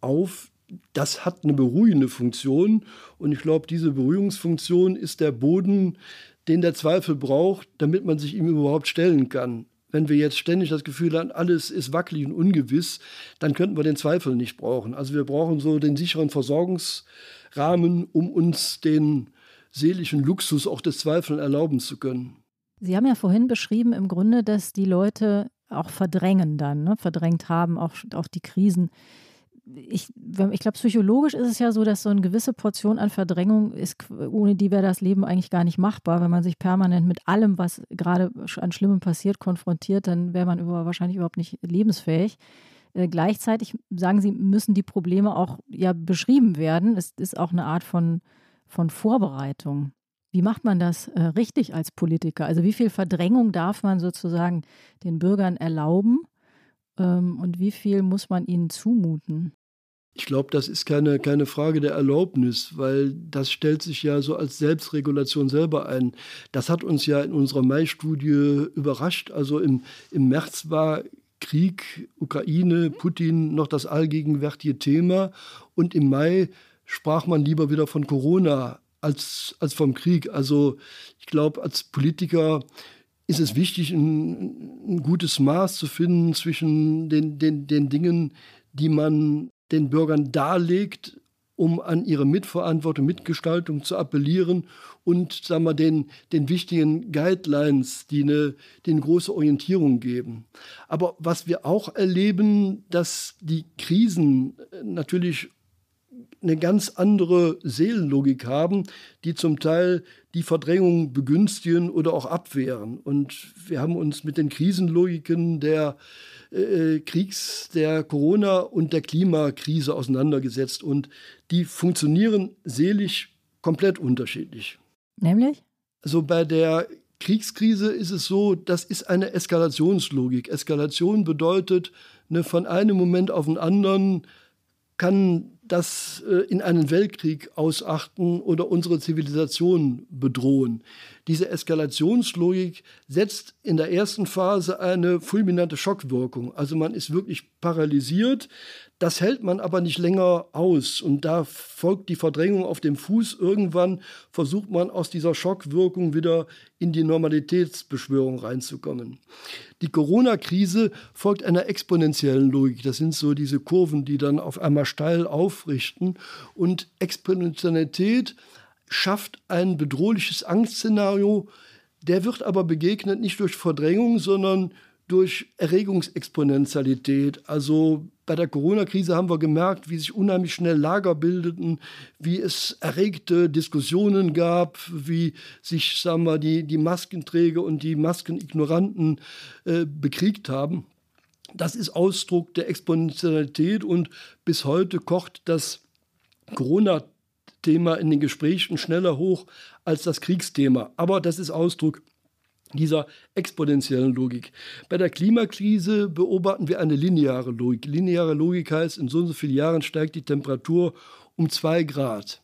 auf. Das hat eine beruhigende Funktion und ich glaube, diese Beruhigungsfunktion ist der Boden, den der Zweifel braucht, damit man sich ihm überhaupt stellen kann. Wenn wir jetzt ständig das Gefühl haben, alles ist wackelig und ungewiss, dann könnten wir den Zweifel nicht brauchen. Also wir brauchen so den sicheren Versorgungsrahmen, um uns den seelischen Luxus auch des Zweifels erlauben zu können. Sie haben ja vorhin beschrieben, im Grunde, dass die Leute auch verdrängen dann, ne? verdrängt haben, auch, auch die Krisen. Ich, ich glaube, psychologisch ist es ja so, dass so eine gewisse Portion an Verdrängung ist, ohne die wäre das Leben eigentlich gar nicht machbar. Wenn man sich permanent mit allem, was gerade an Schlimmem passiert, konfrontiert, dann wäre man über, wahrscheinlich überhaupt nicht lebensfähig. Äh, gleichzeitig sagen Sie, müssen die Probleme auch ja beschrieben werden. Es ist auch eine Art von, von Vorbereitung. Wie macht man das äh, richtig als Politiker? Also wie viel Verdrängung darf man sozusagen den Bürgern erlauben und wie viel muss man ihnen zumuten? Ich glaube, das ist keine, keine Frage der Erlaubnis, weil das stellt sich ja so als Selbstregulation selber ein. Das hat uns ja in unserer Mai-Studie überrascht. Also im, im März war Krieg, Ukraine, Putin noch das allgegenwärtige Thema und im Mai sprach man lieber wieder von Corona als, als vom Krieg. Also ich glaube, als Politiker ist es wichtig, ein, ein, gutes Maß zu finden zwischen den, den, den Dingen, die man den Bürgern darlegt, um an ihre Mitverantwortung, Mitgestaltung zu appellieren und sagen wir, den, den wichtigen Guidelines, die eine, die eine große Orientierung geben. Aber was wir auch erleben, dass die Krisen natürlich eine ganz andere Seelenlogik haben, die zum Teil die Verdrängung begünstigen oder auch abwehren. Und wir haben uns mit den Krisenlogiken der äh, Kriegs-, der Corona- und der Klimakrise auseinandergesetzt. Und die funktionieren seelisch komplett unterschiedlich. Nämlich? Also bei der Kriegskrise ist es so, das ist eine Eskalationslogik. Eskalation bedeutet, ne, von einem Moment auf den anderen kann das äh, in einen Weltkrieg ausachten oder unsere Zivilisation bedrohen. Diese Eskalationslogik setzt in der ersten Phase eine fulminante Schockwirkung. Also man ist wirklich paralysiert. Das hält man aber nicht länger aus. Und da folgt die Verdrängung auf dem Fuß. Irgendwann versucht man aus dieser Schockwirkung wieder in die Normalitätsbeschwörung reinzukommen. Die Corona-Krise folgt einer exponentiellen Logik. Das sind so diese Kurven, die dann auf einmal steil aufrichten. Und Exponentialität schafft ein bedrohliches Angstszenario. Der wird aber begegnet nicht durch Verdrängung, sondern durch Erregungsexponentialität. Also bei der Corona-Krise haben wir gemerkt, wie sich unheimlich schnell Lager bildeten, wie es erregte Diskussionen gab, wie sich sagen wir, die, die Maskenträger und die Maskenignoranten äh, bekriegt haben. Das ist Ausdruck der Exponentialität und bis heute kocht das Corona-Thema in den Gesprächen schneller hoch als das Kriegsthema. Aber das ist Ausdruck dieser exponentiellen Logik. Bei der Klimakrise beobachten wir eine lineare Logik. Lineare Logik heißt, in so und so vielen Jahren steigt die Temperatur um zwei Grad.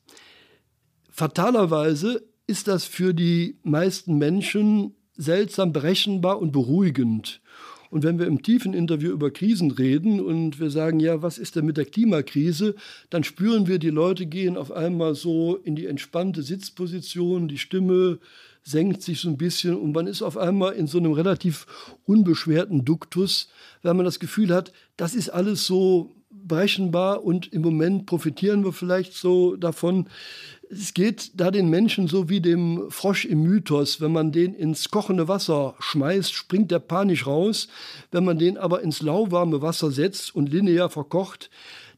Fatalerweise ist das für die meisten Menschen seltsam berechenbar und beruhigend. Und wenn wir im tiefen Interview über Krisen reden und wir sagen, ja, was ist denn mit der Klimakrise, dann spüren wir, die Leute gehen auf einmal so in die entspannte Sitzposition, die Stimme senkt sich so ein bisschen und man ist auf einmal in so einem relativ unbeschwerten Duktus, weil man das Gefühl hat, das ist alles so berechenbar und im Moment profitieren wir vielleicht so davon. Es geht da den Menschen so wie dem Frosch im Mythos. Wenn man den ins kochende Wasser schmeißt, springt der panisch raus. Wenn man den aber ins lauwarme Wasser setzt und linear verkocht,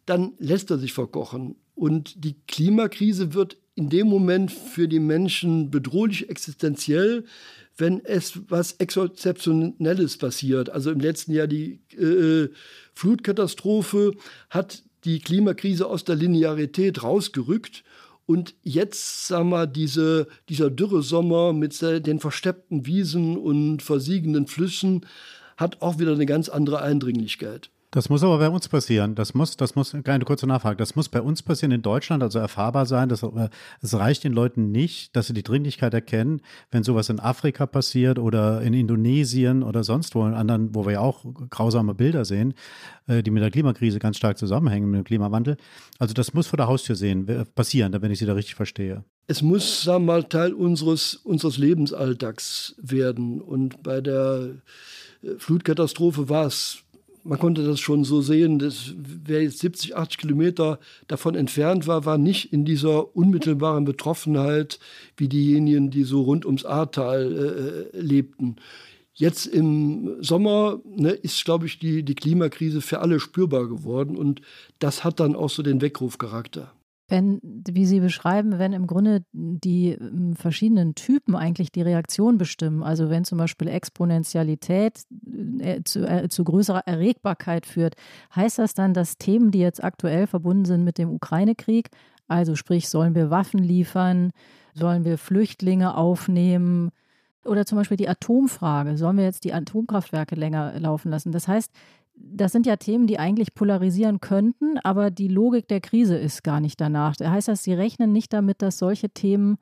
dann lässt er sich verkochen. Und die Klimakrise wird in dem Moment für die Menschen bedrohlich existenziell, wenn es was Exzeptionelles passiert. Also im letzten Jahr die äh, Flutkatastrophe hat die Klimakrise aus der Linearität rausgerückt. Und jetzt, sagen wir, diese, dieser Dürresommer mit den versteppten Wiesen und versiegenden Flüssen hat auch wieder eine ganz andere Eindringlichkeit. Das muss aber bei uns passieren. Das muss, das muss, eine kurze Nachfrage. Das muss bei uns passieren in Deutschland, also erfahrbar sein. Das, äh, es reicht den Leuten nicht, dass sie die Dringlichkeit erkennen, wenn sowas in Afrika passiert oder in Indonesien oder sonst wo, in anderen, wo wir ja auch grausame Bilder sehen, äh, die mit der Klimakrise ganz stark zusammenhängen, mit dem Klimawandel. Also das muss vor der Haustür sehen, passieren, wenn ich Sie da richtig verstehe. Es muss, sagen wir mal, Teil unseres, unseres Lebensalltags werden. Und bei der äh, Flutkatastrophe war es man konnte das schon so sehen, dass wer jetzt 70, 80 Kilometer davon entfernt war, war nicht in dieser unmittelbaren Betroffenheit wie diejenigen, die so rund ums Ahrtal äh, lebten. Jetzt im Sommer ne, ist, glaube ich, die, die Klimakrise für alle spürbar geworden und das hat dann auch so den Weckrufcharakter. Wenn, wie Sie beschreiben, wenn im Grunde die ähm, verschiedenen Typen eigentlich die Reaktion bestimmen, also wenn zum Beispiel Exponentialität äh, zu, äh, zu größerer Erregbarkeit führt, heißt das dann, dass Themen, die jetzt aktuell verbunden sind mit dem Ukraine-Krieg, also sprich, sollen wir Waffen liefern, sollen wir Flüchtlinge aufnehmen, oder zum Beispiel die Atomfrage, sollen wir jetzt die Atomkraftwerke länger laufen lassen? Das heißt, das sind ja Themen, die eigentlich polarisieren könnten, aber die Logik der Krise ist gar nicht danach. Das heißt das, Sie rechnen nicht damit, dass solche Themen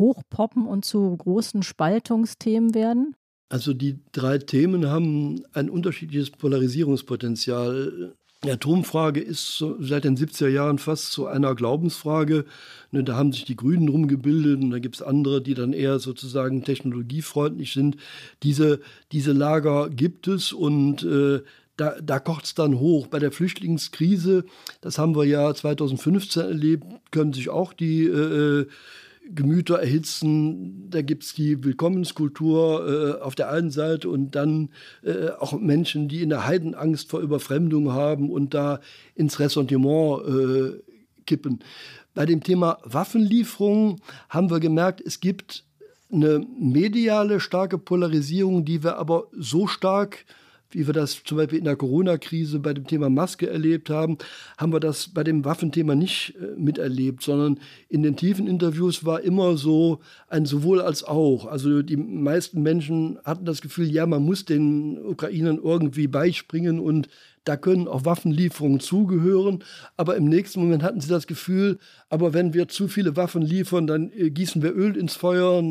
hochpoppen und zu großen Spaltungsthemen werden? Also die drei Themen haben ein unterschiedliches Polarisierungspotenzial. Die Atomfrage ist seit den 70er Jahren fast zu einer Glaubensfrage. Ne, da haben sich die Grünen rumgebildet und da gibt es andere, die dann eher sozusagen technologiefreundlich sind. Diese, diese Lager gibt es und äh, da, da kocht es dann hoch. Bei der Flüchtlingskrise, das haben wir ja 2015 erlebt, können sich auch die äh, Gemüter erhitzen. Da gibt es die Willkommenskultur äh, auf der einen Seite und dann äh, auch Menschen, die in der Heidenangst vor Überfremdung haben und da ins Ressentiment äh, kippen. Bei dem Thema Waffenlieferungen haben wir gemerkt, es gibt eine mediale starke Polarisierung, die wir aber so stark wie wir das zum Beispiel in der Corona-Krise bei dem Thema Maske erlebt haben, haben wir das bei dem Waffenthema nicht äh, miterlebt, sondern in den tiefen Interviews war immer so ein sowohl als auch. Also die meisten Menschen hatten das Gefühl, ja, man muss den Ukrainern irgendwie beispringen und da können auch Waffenlieferungen zugehören. Aber im nächsten Moment hatten sie das Gefühl, aber wenn wir zu viele Waffen liefern, dann äh, gießen wir Öl ins Feuer,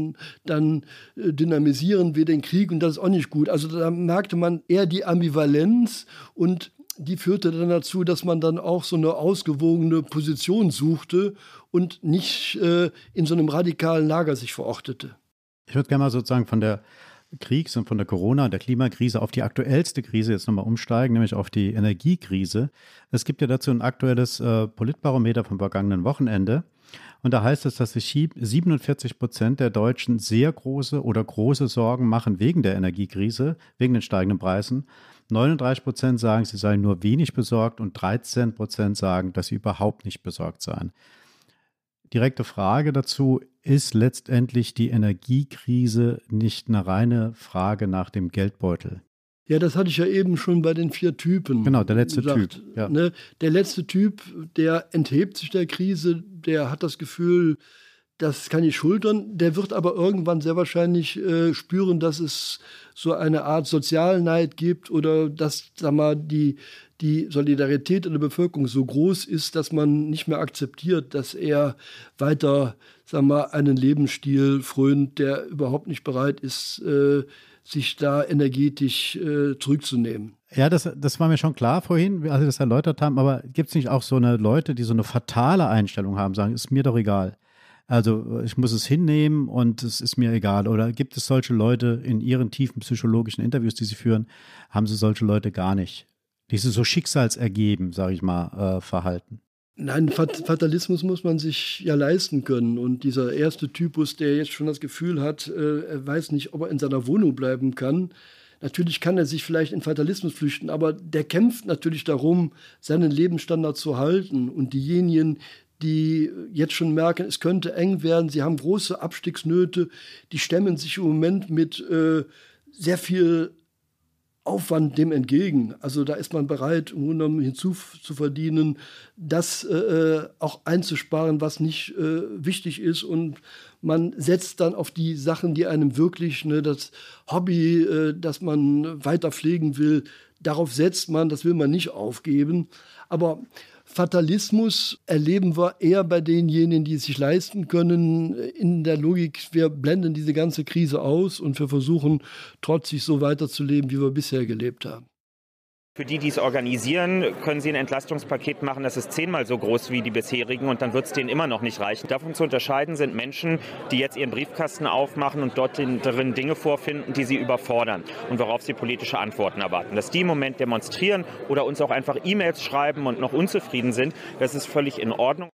dann äh, dynamisieren wir den Krieg und das ist auch nicht gut. Also da merkte man eher die Ambivalenz und die führte dann dazu, dass man dann auch so eine ausgewogene Position suchte und nicht äh, in so einem radikalen Lager sich verortete. Ich würde gerne mal sozusagen von der Kriegs und von der Corona, der Klimakrise auf die aktuellste Krise jetzt nochmal umsteigen, nämlich auf die Energiekrise. Es gibt ja dazu ein aktuelles äh, Politbarometer vom vergangenen Wochenende. Und da heißt es, dass sich 47 Prozent der Deutschen sehr große oder große Sorgen machen wegen der Energiekrise, wegen den steigenden Preisen. 39 Prozent sagen, sie seien nur wenig besorgt und 13 Prozent sagen, dass sie überhaupt nicht besorgt seien. Direkte Frage dazu, ist letztendlich die Energiekrise nicht eine reine Frage nach dem Geldbeutel? Ja, das hatte ich ja eben schon bei den vier Typen. Genau, der letzte gesagt, Typ. Ja. Ne? Der letzte Typ, der enthebt sich der Krise, der hat das Gefühl, das kann ich schultern. Der wird aber irgendwann sehr wahrscheinlich äh, spüren, dass es so eine Art Sozialneid gibt oder dass, sag mal, die, die Solidarität in der Bevölkerung so groß ist, dass man nicht mehr akzeptiert, dass er weiter, sag mal, einen Lebensstil frönt, der überhaupt nicht bereit ist, äh, sich da energetisch äh, zurückzunehmen. Ja, das, das war mir schon klar vorhin, als Sie das erläutert haben, aber gibt es nicht auch so eine Leute, die so eine fatale Einstellung haben, sagen, ist mir doch egal. Also ich muss es hinnehmen und es ist mir egal. Oder gibt es solche Leute in Ihren tiefen psychologischen Interviews, die Sie führen, haben Sie solche Leute gar nicht? Diese so schicksalsergeben, sage ich mal, äh, verhalten. Nein, Fatalismus muss man sich ja leisten können. Und dieser erste Typus, der jetzt schon das Gefühl hat, äh, er weiß nicht, ob er in seiner Wohnung bleiben kann. Natürlich kann er sich vielleicht in Fatalismus flüchten, aber der kämpft natürlich darum, seinen Lebensstandard zu halten. Und diejenigen, die jetzt schon merken, es könnte eng werden, sie haben große Abstiegsnöte, die stemmen sich im Moment mit äh, sehr viel Aufwand dem entgegen. Also da ist man bereit, im Grunde genommen hinzuzuverdienen, das äh, äh, auch einzusparen, was nicht äh, wichtig ist. Und man setzt dann auf die Sachen, die einem wirklich, ne, das Hobby, äh, das man weiter pflegen will, darauf setzt man, das will man nicht aufgeben. Aber Fatalismus erleben wir eher bei denjenigen, die es sich leisten können. In der Logik, wir blenden diese ganze Krise aus und wir versuchen trotzig so weiterzuleben, wie wir bisher gelebt haben. Für die, die es organisieren, können sie ein Entlastungspaket machen, das ist zehnmal so groß wie die bisherigen und dann wird es denen immer noch nicht reichen. Davon zu unterscheiden sind Menschen, die jetzt ihren Briefkasten aufmachen und dort darin Dinge vorfinden, die sie überfordern und worauf sie politische Antworten erwarten. Dass die im Moment demonstrieren oder uns auch einfach E-Mails schreiben und noch unzufrieden sind, das ist völlig in Ordnung.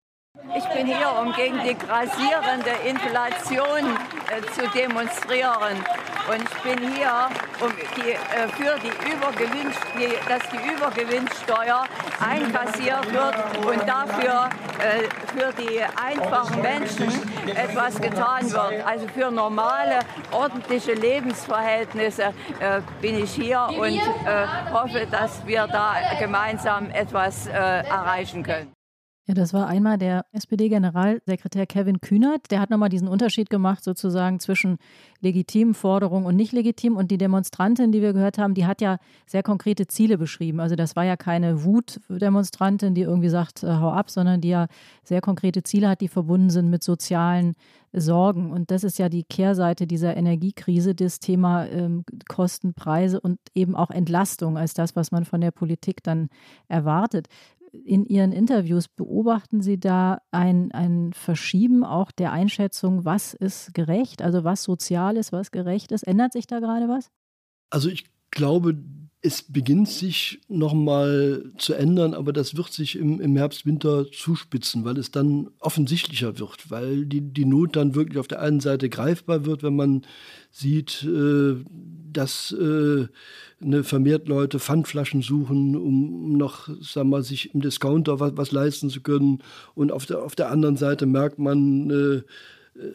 Ich bin hier, um gegen die grassierende Inflation äh, zu demonstrieren. Und ich bin hier, um die, äh, für die, Übergewinn, die dass die Übergewinnsteuer einkassiert wird und dafür äh, für die einfachen Menschen etwas getan wird. Also für normale, ordentliche Lebensverhältnisse äh, bin ich hier und äh, hoffe, dass wir da gemeinsam etwas äh, erreichen können. Ja, das war einmal der SPD-Generalsekretär Kevin Kühnert. Der hat nochmal diesen Unterschied gemacht, sozusagen zwischen legitimen Forderungen und nicht legitim. Und die Demonstrantin, die wir gehört haben, die hat ja sehr konkrete Ziele beschrieben. Also das war ja keine Wutdemonstrantin, die irgendwie sagt, äh, hau ab, sondern die ja sehr konkrete Ziele hat, die verbunden sind mit sozialen Sorgen. Und das ist ja die Kehrseite dieser Energiekrise, das Thema ähm, Kosten, Preise und eben auch Entlastung als das, was man von der Politik dann erwartet in Ihren Interviews beobachten Sie da ein, ein Verschieben auch der Einschätzung, was ist gerecht, also was sozial ist, was gerecht ist? Ändert sich da gerade was? Also ich glaube, es beginnt sich nochmal zu ändern, aber das wird sich im, im Herbst, Winter zuspitzen, weil es dann offensichtlicher wird, weil die, die Not dann wirklich auf der einen Seite greifbar wird, wenn man sieht, äh, dass äh, ne, vermehrt Leute Pfandflaschen suchen, um noch, sagen wir, sich im Discounter was, was leisten zu können. Und auf der, auf der anderen Seite merkt man, äh,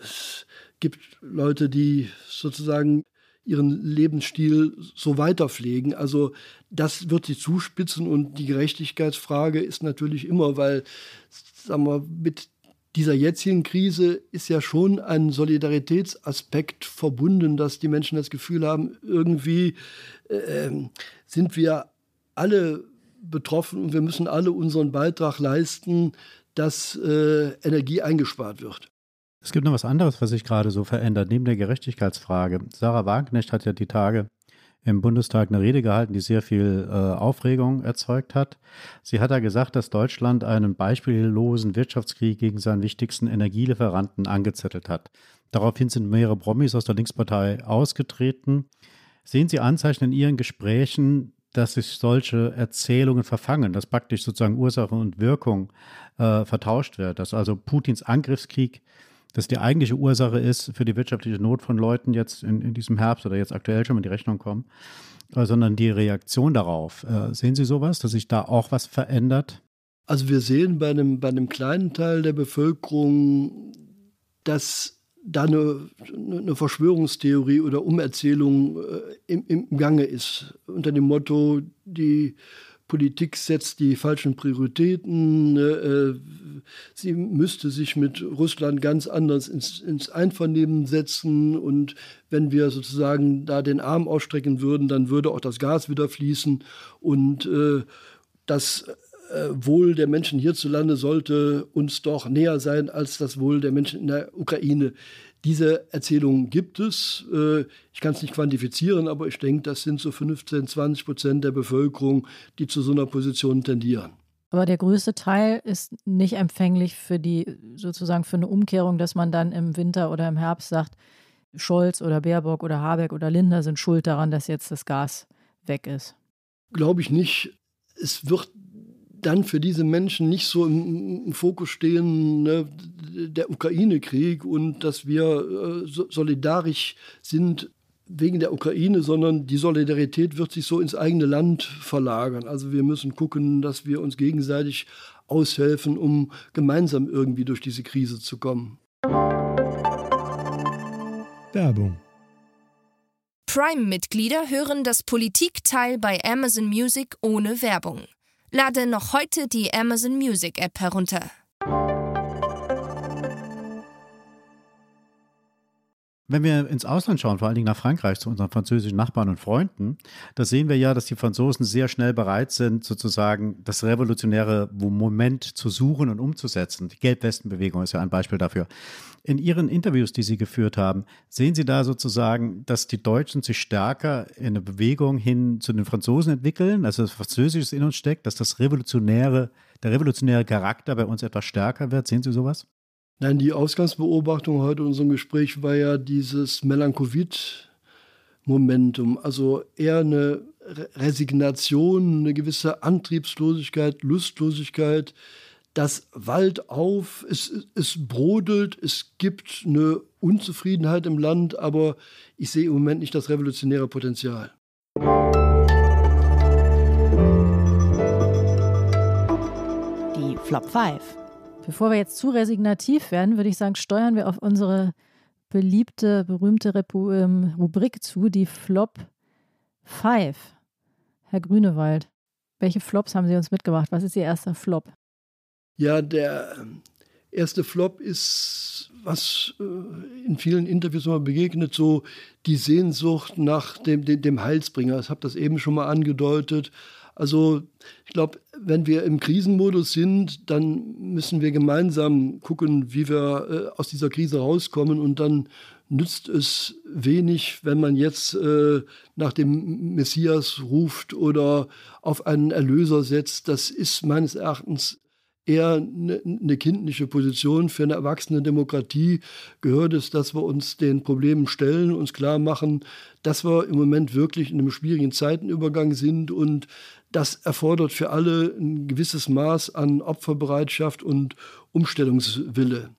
es gibt Leute, die sozusagen ihren Lebensstil so weiter pflegen. Also das wird sich zuspitzen und die Gerechtigkeitsfrage ist natürlich immer, weil sagen wir, mit dieser jetzigen Krise ist ja schon ein Solidaritätsaspekt verbunden, dass die Menschen das Gefühl haben, irgendwie äh, sind wir alle betroffen und wir müssen alle unseren Beitrag leisten, dass äh, Energie eingespart wird. Es gibt noch was anderes, was sich gerade so verändert, neben der Gerechtigkeitsfrage. Sarah Wagenknecht hat ja die Tage im Bundestag eine Rede gehalten, die sehr viel äh, Aufregung erzeugt hat. Sie hat da gesagt, dass Deutschland einen beispiellosen Wirtschaftskrieg gegen seinen wichtigsten Energielieferanten angezettelt hat. Daraufhin sind mehrere Promis aus der Linkspartei ausgetreten. Sehen Sie Anzeichen in Ihren Gesprächen, dass sich solche Erzählungen verfangen, dass praktisch sozusagen Ursache und Wirkung äh, vertauscht wird, dass also Putins Angriffskrieg das die eigentliche Ursache ist für die wirtschaftliche Not von Leuten jetzt in, in diesem Herbst oder jetzt aktuell schon, wenn die Rechnungen kommen, äh, sondern die Reaktion darauf. Äh, sehen Sie sowas, dass sich da auch was verändert? Also wir sehen bei einem, bei einem kleinen Teil der Bevölkerung, dass da eine, eine Verschwörungstheorie oder Umerzählung äh, im, im Gange ist. Unter dem Motto, die Politik setzt die falschen Prioritäten. Ne, äh, sie müsste sich mit Russland ganz anders ins, ins, Einvernehmen setzen. Und wenn wir sozusagen da den Arm ausstrecken würden, dann würde auch das Gas wieder fließen. Und äh, das äh, Wohl der Menschen hierzulande sollte uns doch näher sein als das Wohl der Menschen in der Ukraine. Diese Erzählungen gibt es. Äh, ich kann es nicht quantifizieren, aber ich denke, das sind so 15, 20 Prozent der Bevölkerung, die zu so einer Position tendieren. Aber der größte Teil ist nicht empfänglich für die sozusagen für eine Umkehrung, dass man dann im Winter oder im Herbst sagt, Scholz oder Baerbock oder Habeck oder Linder sind schuld daran, dass jetzt das Gas weg ist. Glaube ich nicht. Es wird dann für diese Menschen nicht so im, im Fokus stehen, ne, der Ukraine-Krieg und dass wir äh, solidarisch sind wegen der Ukraine, sondern die Solidarität wird sich so ins eigene Land verlagern. Also wir müssen gucken, dass wir uns gegenseitig aushelfen, um gemeinsam irgendwie durch diese Krise zu kommen. Werbung Prime-Mitglieder hören das Politikteil bei Amazon Music ohne Werbung. Lade noch heute die Amazon Music App herunter. Wenn wir ins Ausland schauen, vor allen Dingen nach Frankreich, zu unseren französischen Nachbarn und Freunden, da sehen wir ja, dass die Franzosen sehr schnell bereit sind, sozusagen das revolutionäre Moment zu suchen und umzusetzen. Die Gelbwestenbewegung ist ja ein Beispiel dafür. In Ihren Interviews, die Sie geführt haben, sehen Sie da sozusagen, dass die Deutschen sich stärker in eine Bewegung hin zu den Franzosen entwickeln, also das Französische in uns steckt, dass das revolutionäre, der revolutionäre Charakter bei uns etwas stärker wird? Sehen Sie sowas? Nein, die Ausgangsbeobachtung heute in unserem Gespräch war ja dieses Melancholit-Momentum, also eher eine Resignation, eine gewisse Antriebslosigkeit, Lustlosigkeit, das Wald auf, es, es brodelt, es gibt eine Unzufriedenheit im Land, aber ich sehe im Moment nicht das revolutionäre Potenzial. Die Flop 5. Bevor wir jetzt zu resignativ werden, würde ich sagen, steuern wir auf unsere beliebte, berühmte Repu ähm, Rubrik zu, die Flop 5. Herr Grünewald, welche Flops haben Sie uns mitgebracht? Was ist Ihr erster Flop? Ja, der ähm, erste Flop ist, was äh, in vielen Interviews immer begegnet, so die Sehnsucht nach dem, dem, dem Heilsbringer. Ich habe das eben schon mal angedeutet. Also ich glaube, wenn wir im Krisenmodus sind, dann müssen wir gemeinsam gucken, wie wir äh, aus dieser Krise rauskommen. Und dann nützt es wenig, wenn man jetzt äh, nach dem Messias ruft oder auf einen Erlöser setzt. Das ist meines Erachtens eher eine, eine kindliche Position. Für eine erwachsene Demokratie gehört es, dass wir uns den Problemen stellen, uns klar machen, dass wir im Moment wirklich in einem schwierigen Zeitenübergang sind und das erfordert für alle ein gewisses Maß an Opferbereitschaft und Umstellungswille.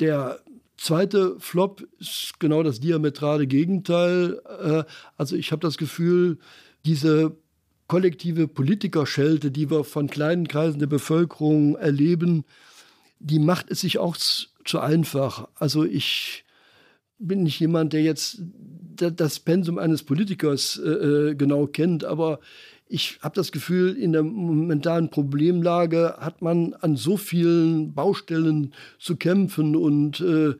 Der zweite Flop ist genau das diametrale Gegenteil. Äh, also ich habe das Gefühl, diese kollektive Politikerschelte, die wir von kleinen Kreisen der Bevölkerung erleben, die macht es sich auch zu einfach. Also ich bin nicht jemand, der jetzt das Pensum eines Politikers äh, äh, genau kennt, aber ich habe das Gefühl, in der momentanen Problemlage hat man an so vielen Baustellen zu kämpfen und äh,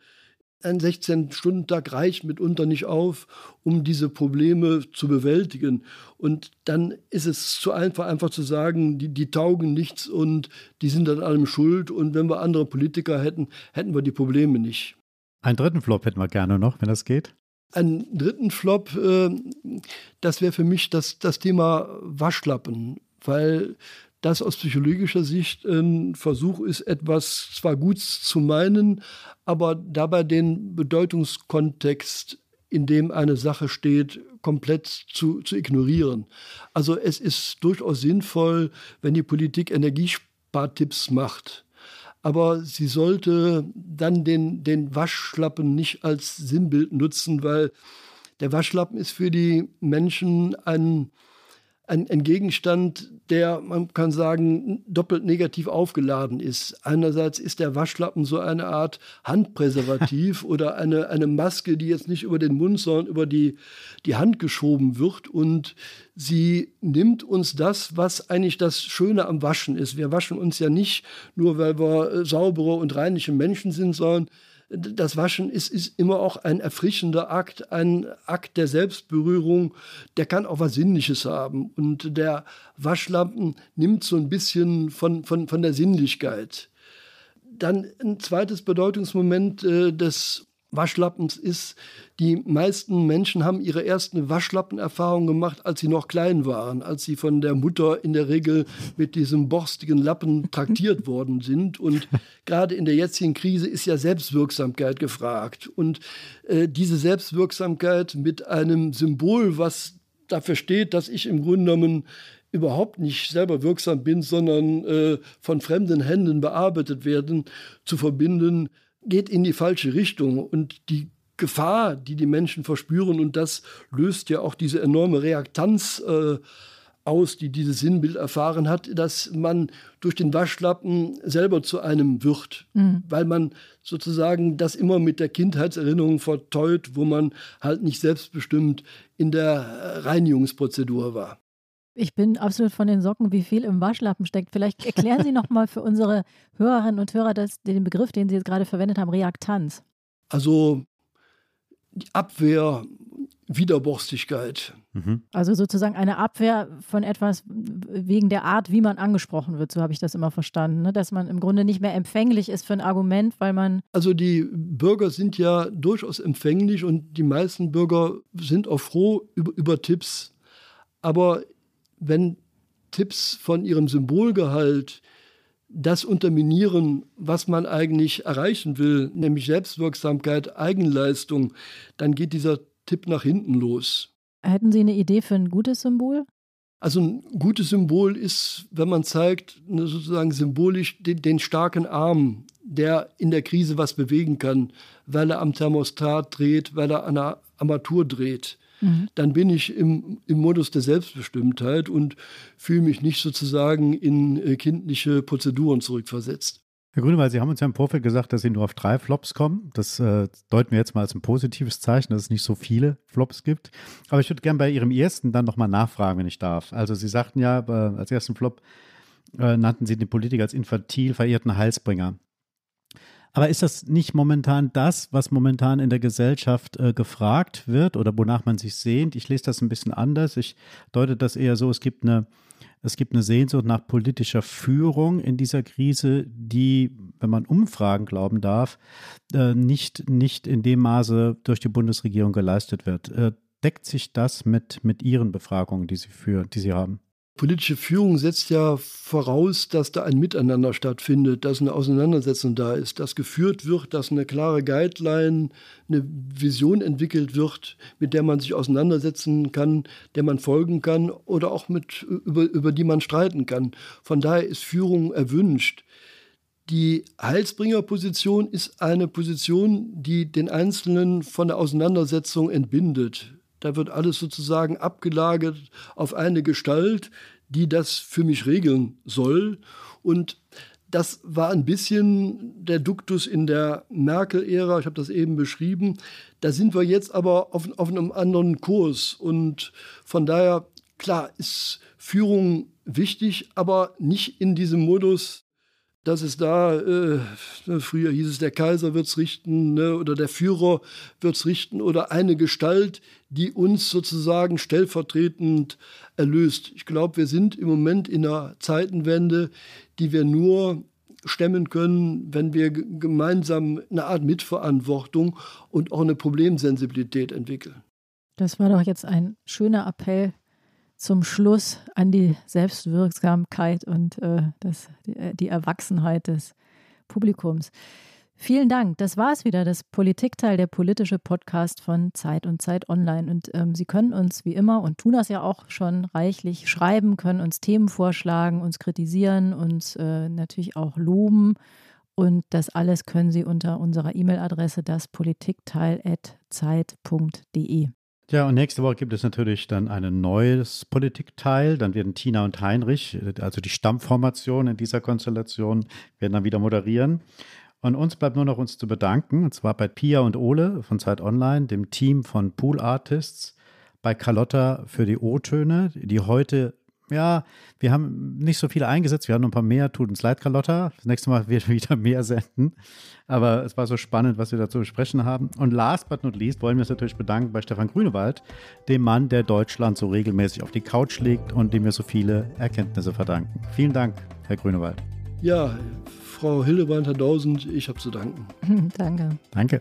ein 16-Stunden-Tag reicht mitunter nicht auf, um diese Probleme zu bewältigen. Und dann ist es zu einfach, einfach zu sagen, die, die taugen nichts und die sind an allem schuld. Und wenn wir andere Politiker hätten, hätten wir die Probleme nicht. Einen dritten Flop hätten wir gerne noch, wenn das geht. Einen dritten Flop, äh, das wäre für mich das, das Thema Waschlappen, weil das aus psychologischer Sicht ein Versuch ist, etwas zwar gut zu meinen, aber dabei den Bedeutungskontext in dem eine Sache steht, komplett zu, zu ignorieren. Also es ist durchaus sinnvoll, wenn die Politik Energiespartipps macht. Aber sie sollte dann den, den Waschlappen nicht als Sinnbild nutzen, weil der Waschlappen ist für die Menschen ein, ein, ein, Gegenstand, der, man kann sagen, doppelt negativ aufgeladen ist. Einerseits ist der Waschlappen so eine Art Handpräservativ oder eine, eine Maske, die jetzt nicht über den Mund, sondern über die, die Hand geschoben wird. Und sie nimmt uns das, was eigentlich das Schöne am Waschen ist. Wir waschen uns ja nicht nur, weil wir äh, saubere und reinliche Menschen sind, sondern das Waschen ist, ist immer auch ein erfrischender Akt, ein Akt der Selbstberührung, der kann auch was Sinnliches haben. Und der Waschlampen nimmt so ein bisschen von, von, von der Sinnlichkeit. Dann ein zweites Bedeutungsmoment äh, des Waschlappens ist, die meisten Menschen haben ihre ersten Waschlappenerfahrungen gemacht, als sie noch klein waren, als sie von der Mutter in der Regel mit diesem borstigen Lappen traktiert worden sind. Und gerade in der jetzigen Krise ist ja Selbstwirksamkeit gefragt. Und äh, diese Selbstwirksamkeit mit einem Symbol, was dafür steht, dass ich im Grunde genommen überhaupt nicht selber wirksam bin, sondern äh, von fremden Händen bearbeitet werden, zu verbinden, geht in die falsche Richtung. Und die Gefahr, die die Menschen verspüren, und das löst ja auch diese enorme Reaktanz äh, aus, die dieses Sinnbild erfahren hat, dass man durch den Waschlappen selber zu einem wird, mhm. weil man sozusagen das immer mit der Kindheitserinnerung verteut, wo man halt nicht selbstbestimmt in der Reinigungsprozedur war. Ich bin absolut von den Socken, wie viel im Waschlappen steckt. Vielleicht erklären Sie noch mal für unsere Hörerinnen und Hörer das, den Begriff, den Sie jetzt gerade verwendet haben, Reaktanz. Also die Abwehr, Widerborstigkeit. Mhm. Also sozusagen eine Abwehr von etwas wegen der Art, wie man angesprochen wird. So habe ich das immer verstanden, ne? dass man im Grunde nicht mehr empfänglich ist für ein Argument, weil man. Also die Bürger sind ja durchaus empfänglich und die meisten Bürger sind auch froh über, über Tipps. Aber wenn Tipps von ihrem Symbolgehalt das unterminieren, was man eigentlich erreichen will, nämlich Selbstwirksamkeit, Eigenleistung, dann geht dieser Tipp nach hinten los. Hätten Sie eine Idee für ein gutes Symbol? Also ein gutes Symbol ist, wenn man zeigt, ne, sozusagen symbolisch den, den, starken Arm, der in der Krise was bewegen kann, weil er am Thermostat dreht, weil er an der Armatur dreht. Mhm. dann bin ich im, im Modus der Selbstbestimmtheit und fühle mich nicht sozusagen in äh, kindliche Prozeduren zurückversetzt. Herr Grünewald, Sie haben uns ja im Vorfeld gesagt, dass Sie nur auf drei Flops kommen. Das äh, deuten wir jetzt mal als ein positives Zeichen, dass es nicht so viele Flops gibt. Aber ich würde gerne bei Ihrem ersten dann nochmal nachfragen, wenn ich darf. Also Sie sagten ja, äh, als ersten Flop äh, nannten Sie den Politiker als infantil verehrten Heilsbringer. Aber ist das nicht momentan das, was momentan in der Gesellschaft äh, gefragt wird oder wonach man sich sehnt? Ich lese das ein bisschen anders. Ich deute das eher so, es gibt eine, es gibt eine Sehnsucht nach politischer Führung in dieser Krise, die, wenn man Umfragen glauben darf, äh, nicht, nicht in dem Maße durch die Bundesregierung geleistet wird. Äh, deckt sich das mit, mit Ihren Befragungen, die Sie, für, die Sie haben? Politische Führung setzt ja voraus, dass da ein Miteinander stattfindet, dass eine Auseinandersetzung da ist, dass geführt wird, dass eine klare Guideline, eine Vision entwickelt wird, mit der man sich auseinandersetzen kann, der man folgen kann oder auch mit, über, über die man streiten kann. Von daher ist Führung erwünscht. Die Heilsbringerposition ist eine Position, die den Einzelnen von der Auseinandersetzung entbindet. Da wird alles sozusagen abgelagert auf eine Gestalt, die das für mich regeln soll. Und das war ein bisschen der Duktus in der Merkel-Ära, ich habe das eben beschrieben. Da sind wir jetzt aber auf, auf einem anderen Kurs. Und von daher, klar, ist Führung wichtig, aber nicht in diesem Modus, dass es da, äh, früher hieß es, der Kaiser wird es richten ne, oder der Führer wird es richten oder eine Gestalt, die uns sozusagen stellvertretend erlöst. Ich glaube, wir sind im Moment in einer Zeitenwende, die wir nur stemmen können, wenn wir gemeinsam eine Art Mitverantwortung und auch eine Problemsensibilität entwickeln. Das war doch jetzt ein schöner Appell zum Schluss an die Selbstwirksamkeit und äh, das, die, äh, die Erwachsenheit des Publikums. Vielen Dank. Das war es wieder, das Politikteil, der politische Podcast von Zeit und Zeit Online. Und ähm, Sie können uns wie immer und tun das ja auch schon reichlich schreiben, können uns Themen vorschlagen, uns kritisieren, uns äh, natürlich auch loben. Und das alles können Sie unter unserer E-Mail-Adresse daspolitikteil.zeit.de. Ja, und nächste Woche gibt es natürlich dann ein neues Politikteil. Dann werden Tina und Heinrich, also die Stammformation in dieser Konstellation, werden dann wieder moderieren. Und uns bleibt nur noch uns zu bedanken, und zwar bei Pia und Ole von Zeit Online, dem Team von Pool Artists, bei Carlotta für die O-Töne, die heute, ja, wir haben nicht so viele eingesetzt, wir haben noch ein paar mehr, tut uns leid, Carlotta. Das nächste Mal werden wir wieder mehr senden. Aber es war so spannend, was wir dazu besprechen haben. Und last but not least wollen wir uns natürlich bedanken bei Stefan Grünewald, dem Mann, der Deutschland so regelmäßig auf die Couch legt und dem wir so viele Erkenntnisse verdanken. Vielen Dank, Herr Grünewald. Ja, Frau Hildebrandt, Herr Dausend, ich habe zu danken. Danke. Danke.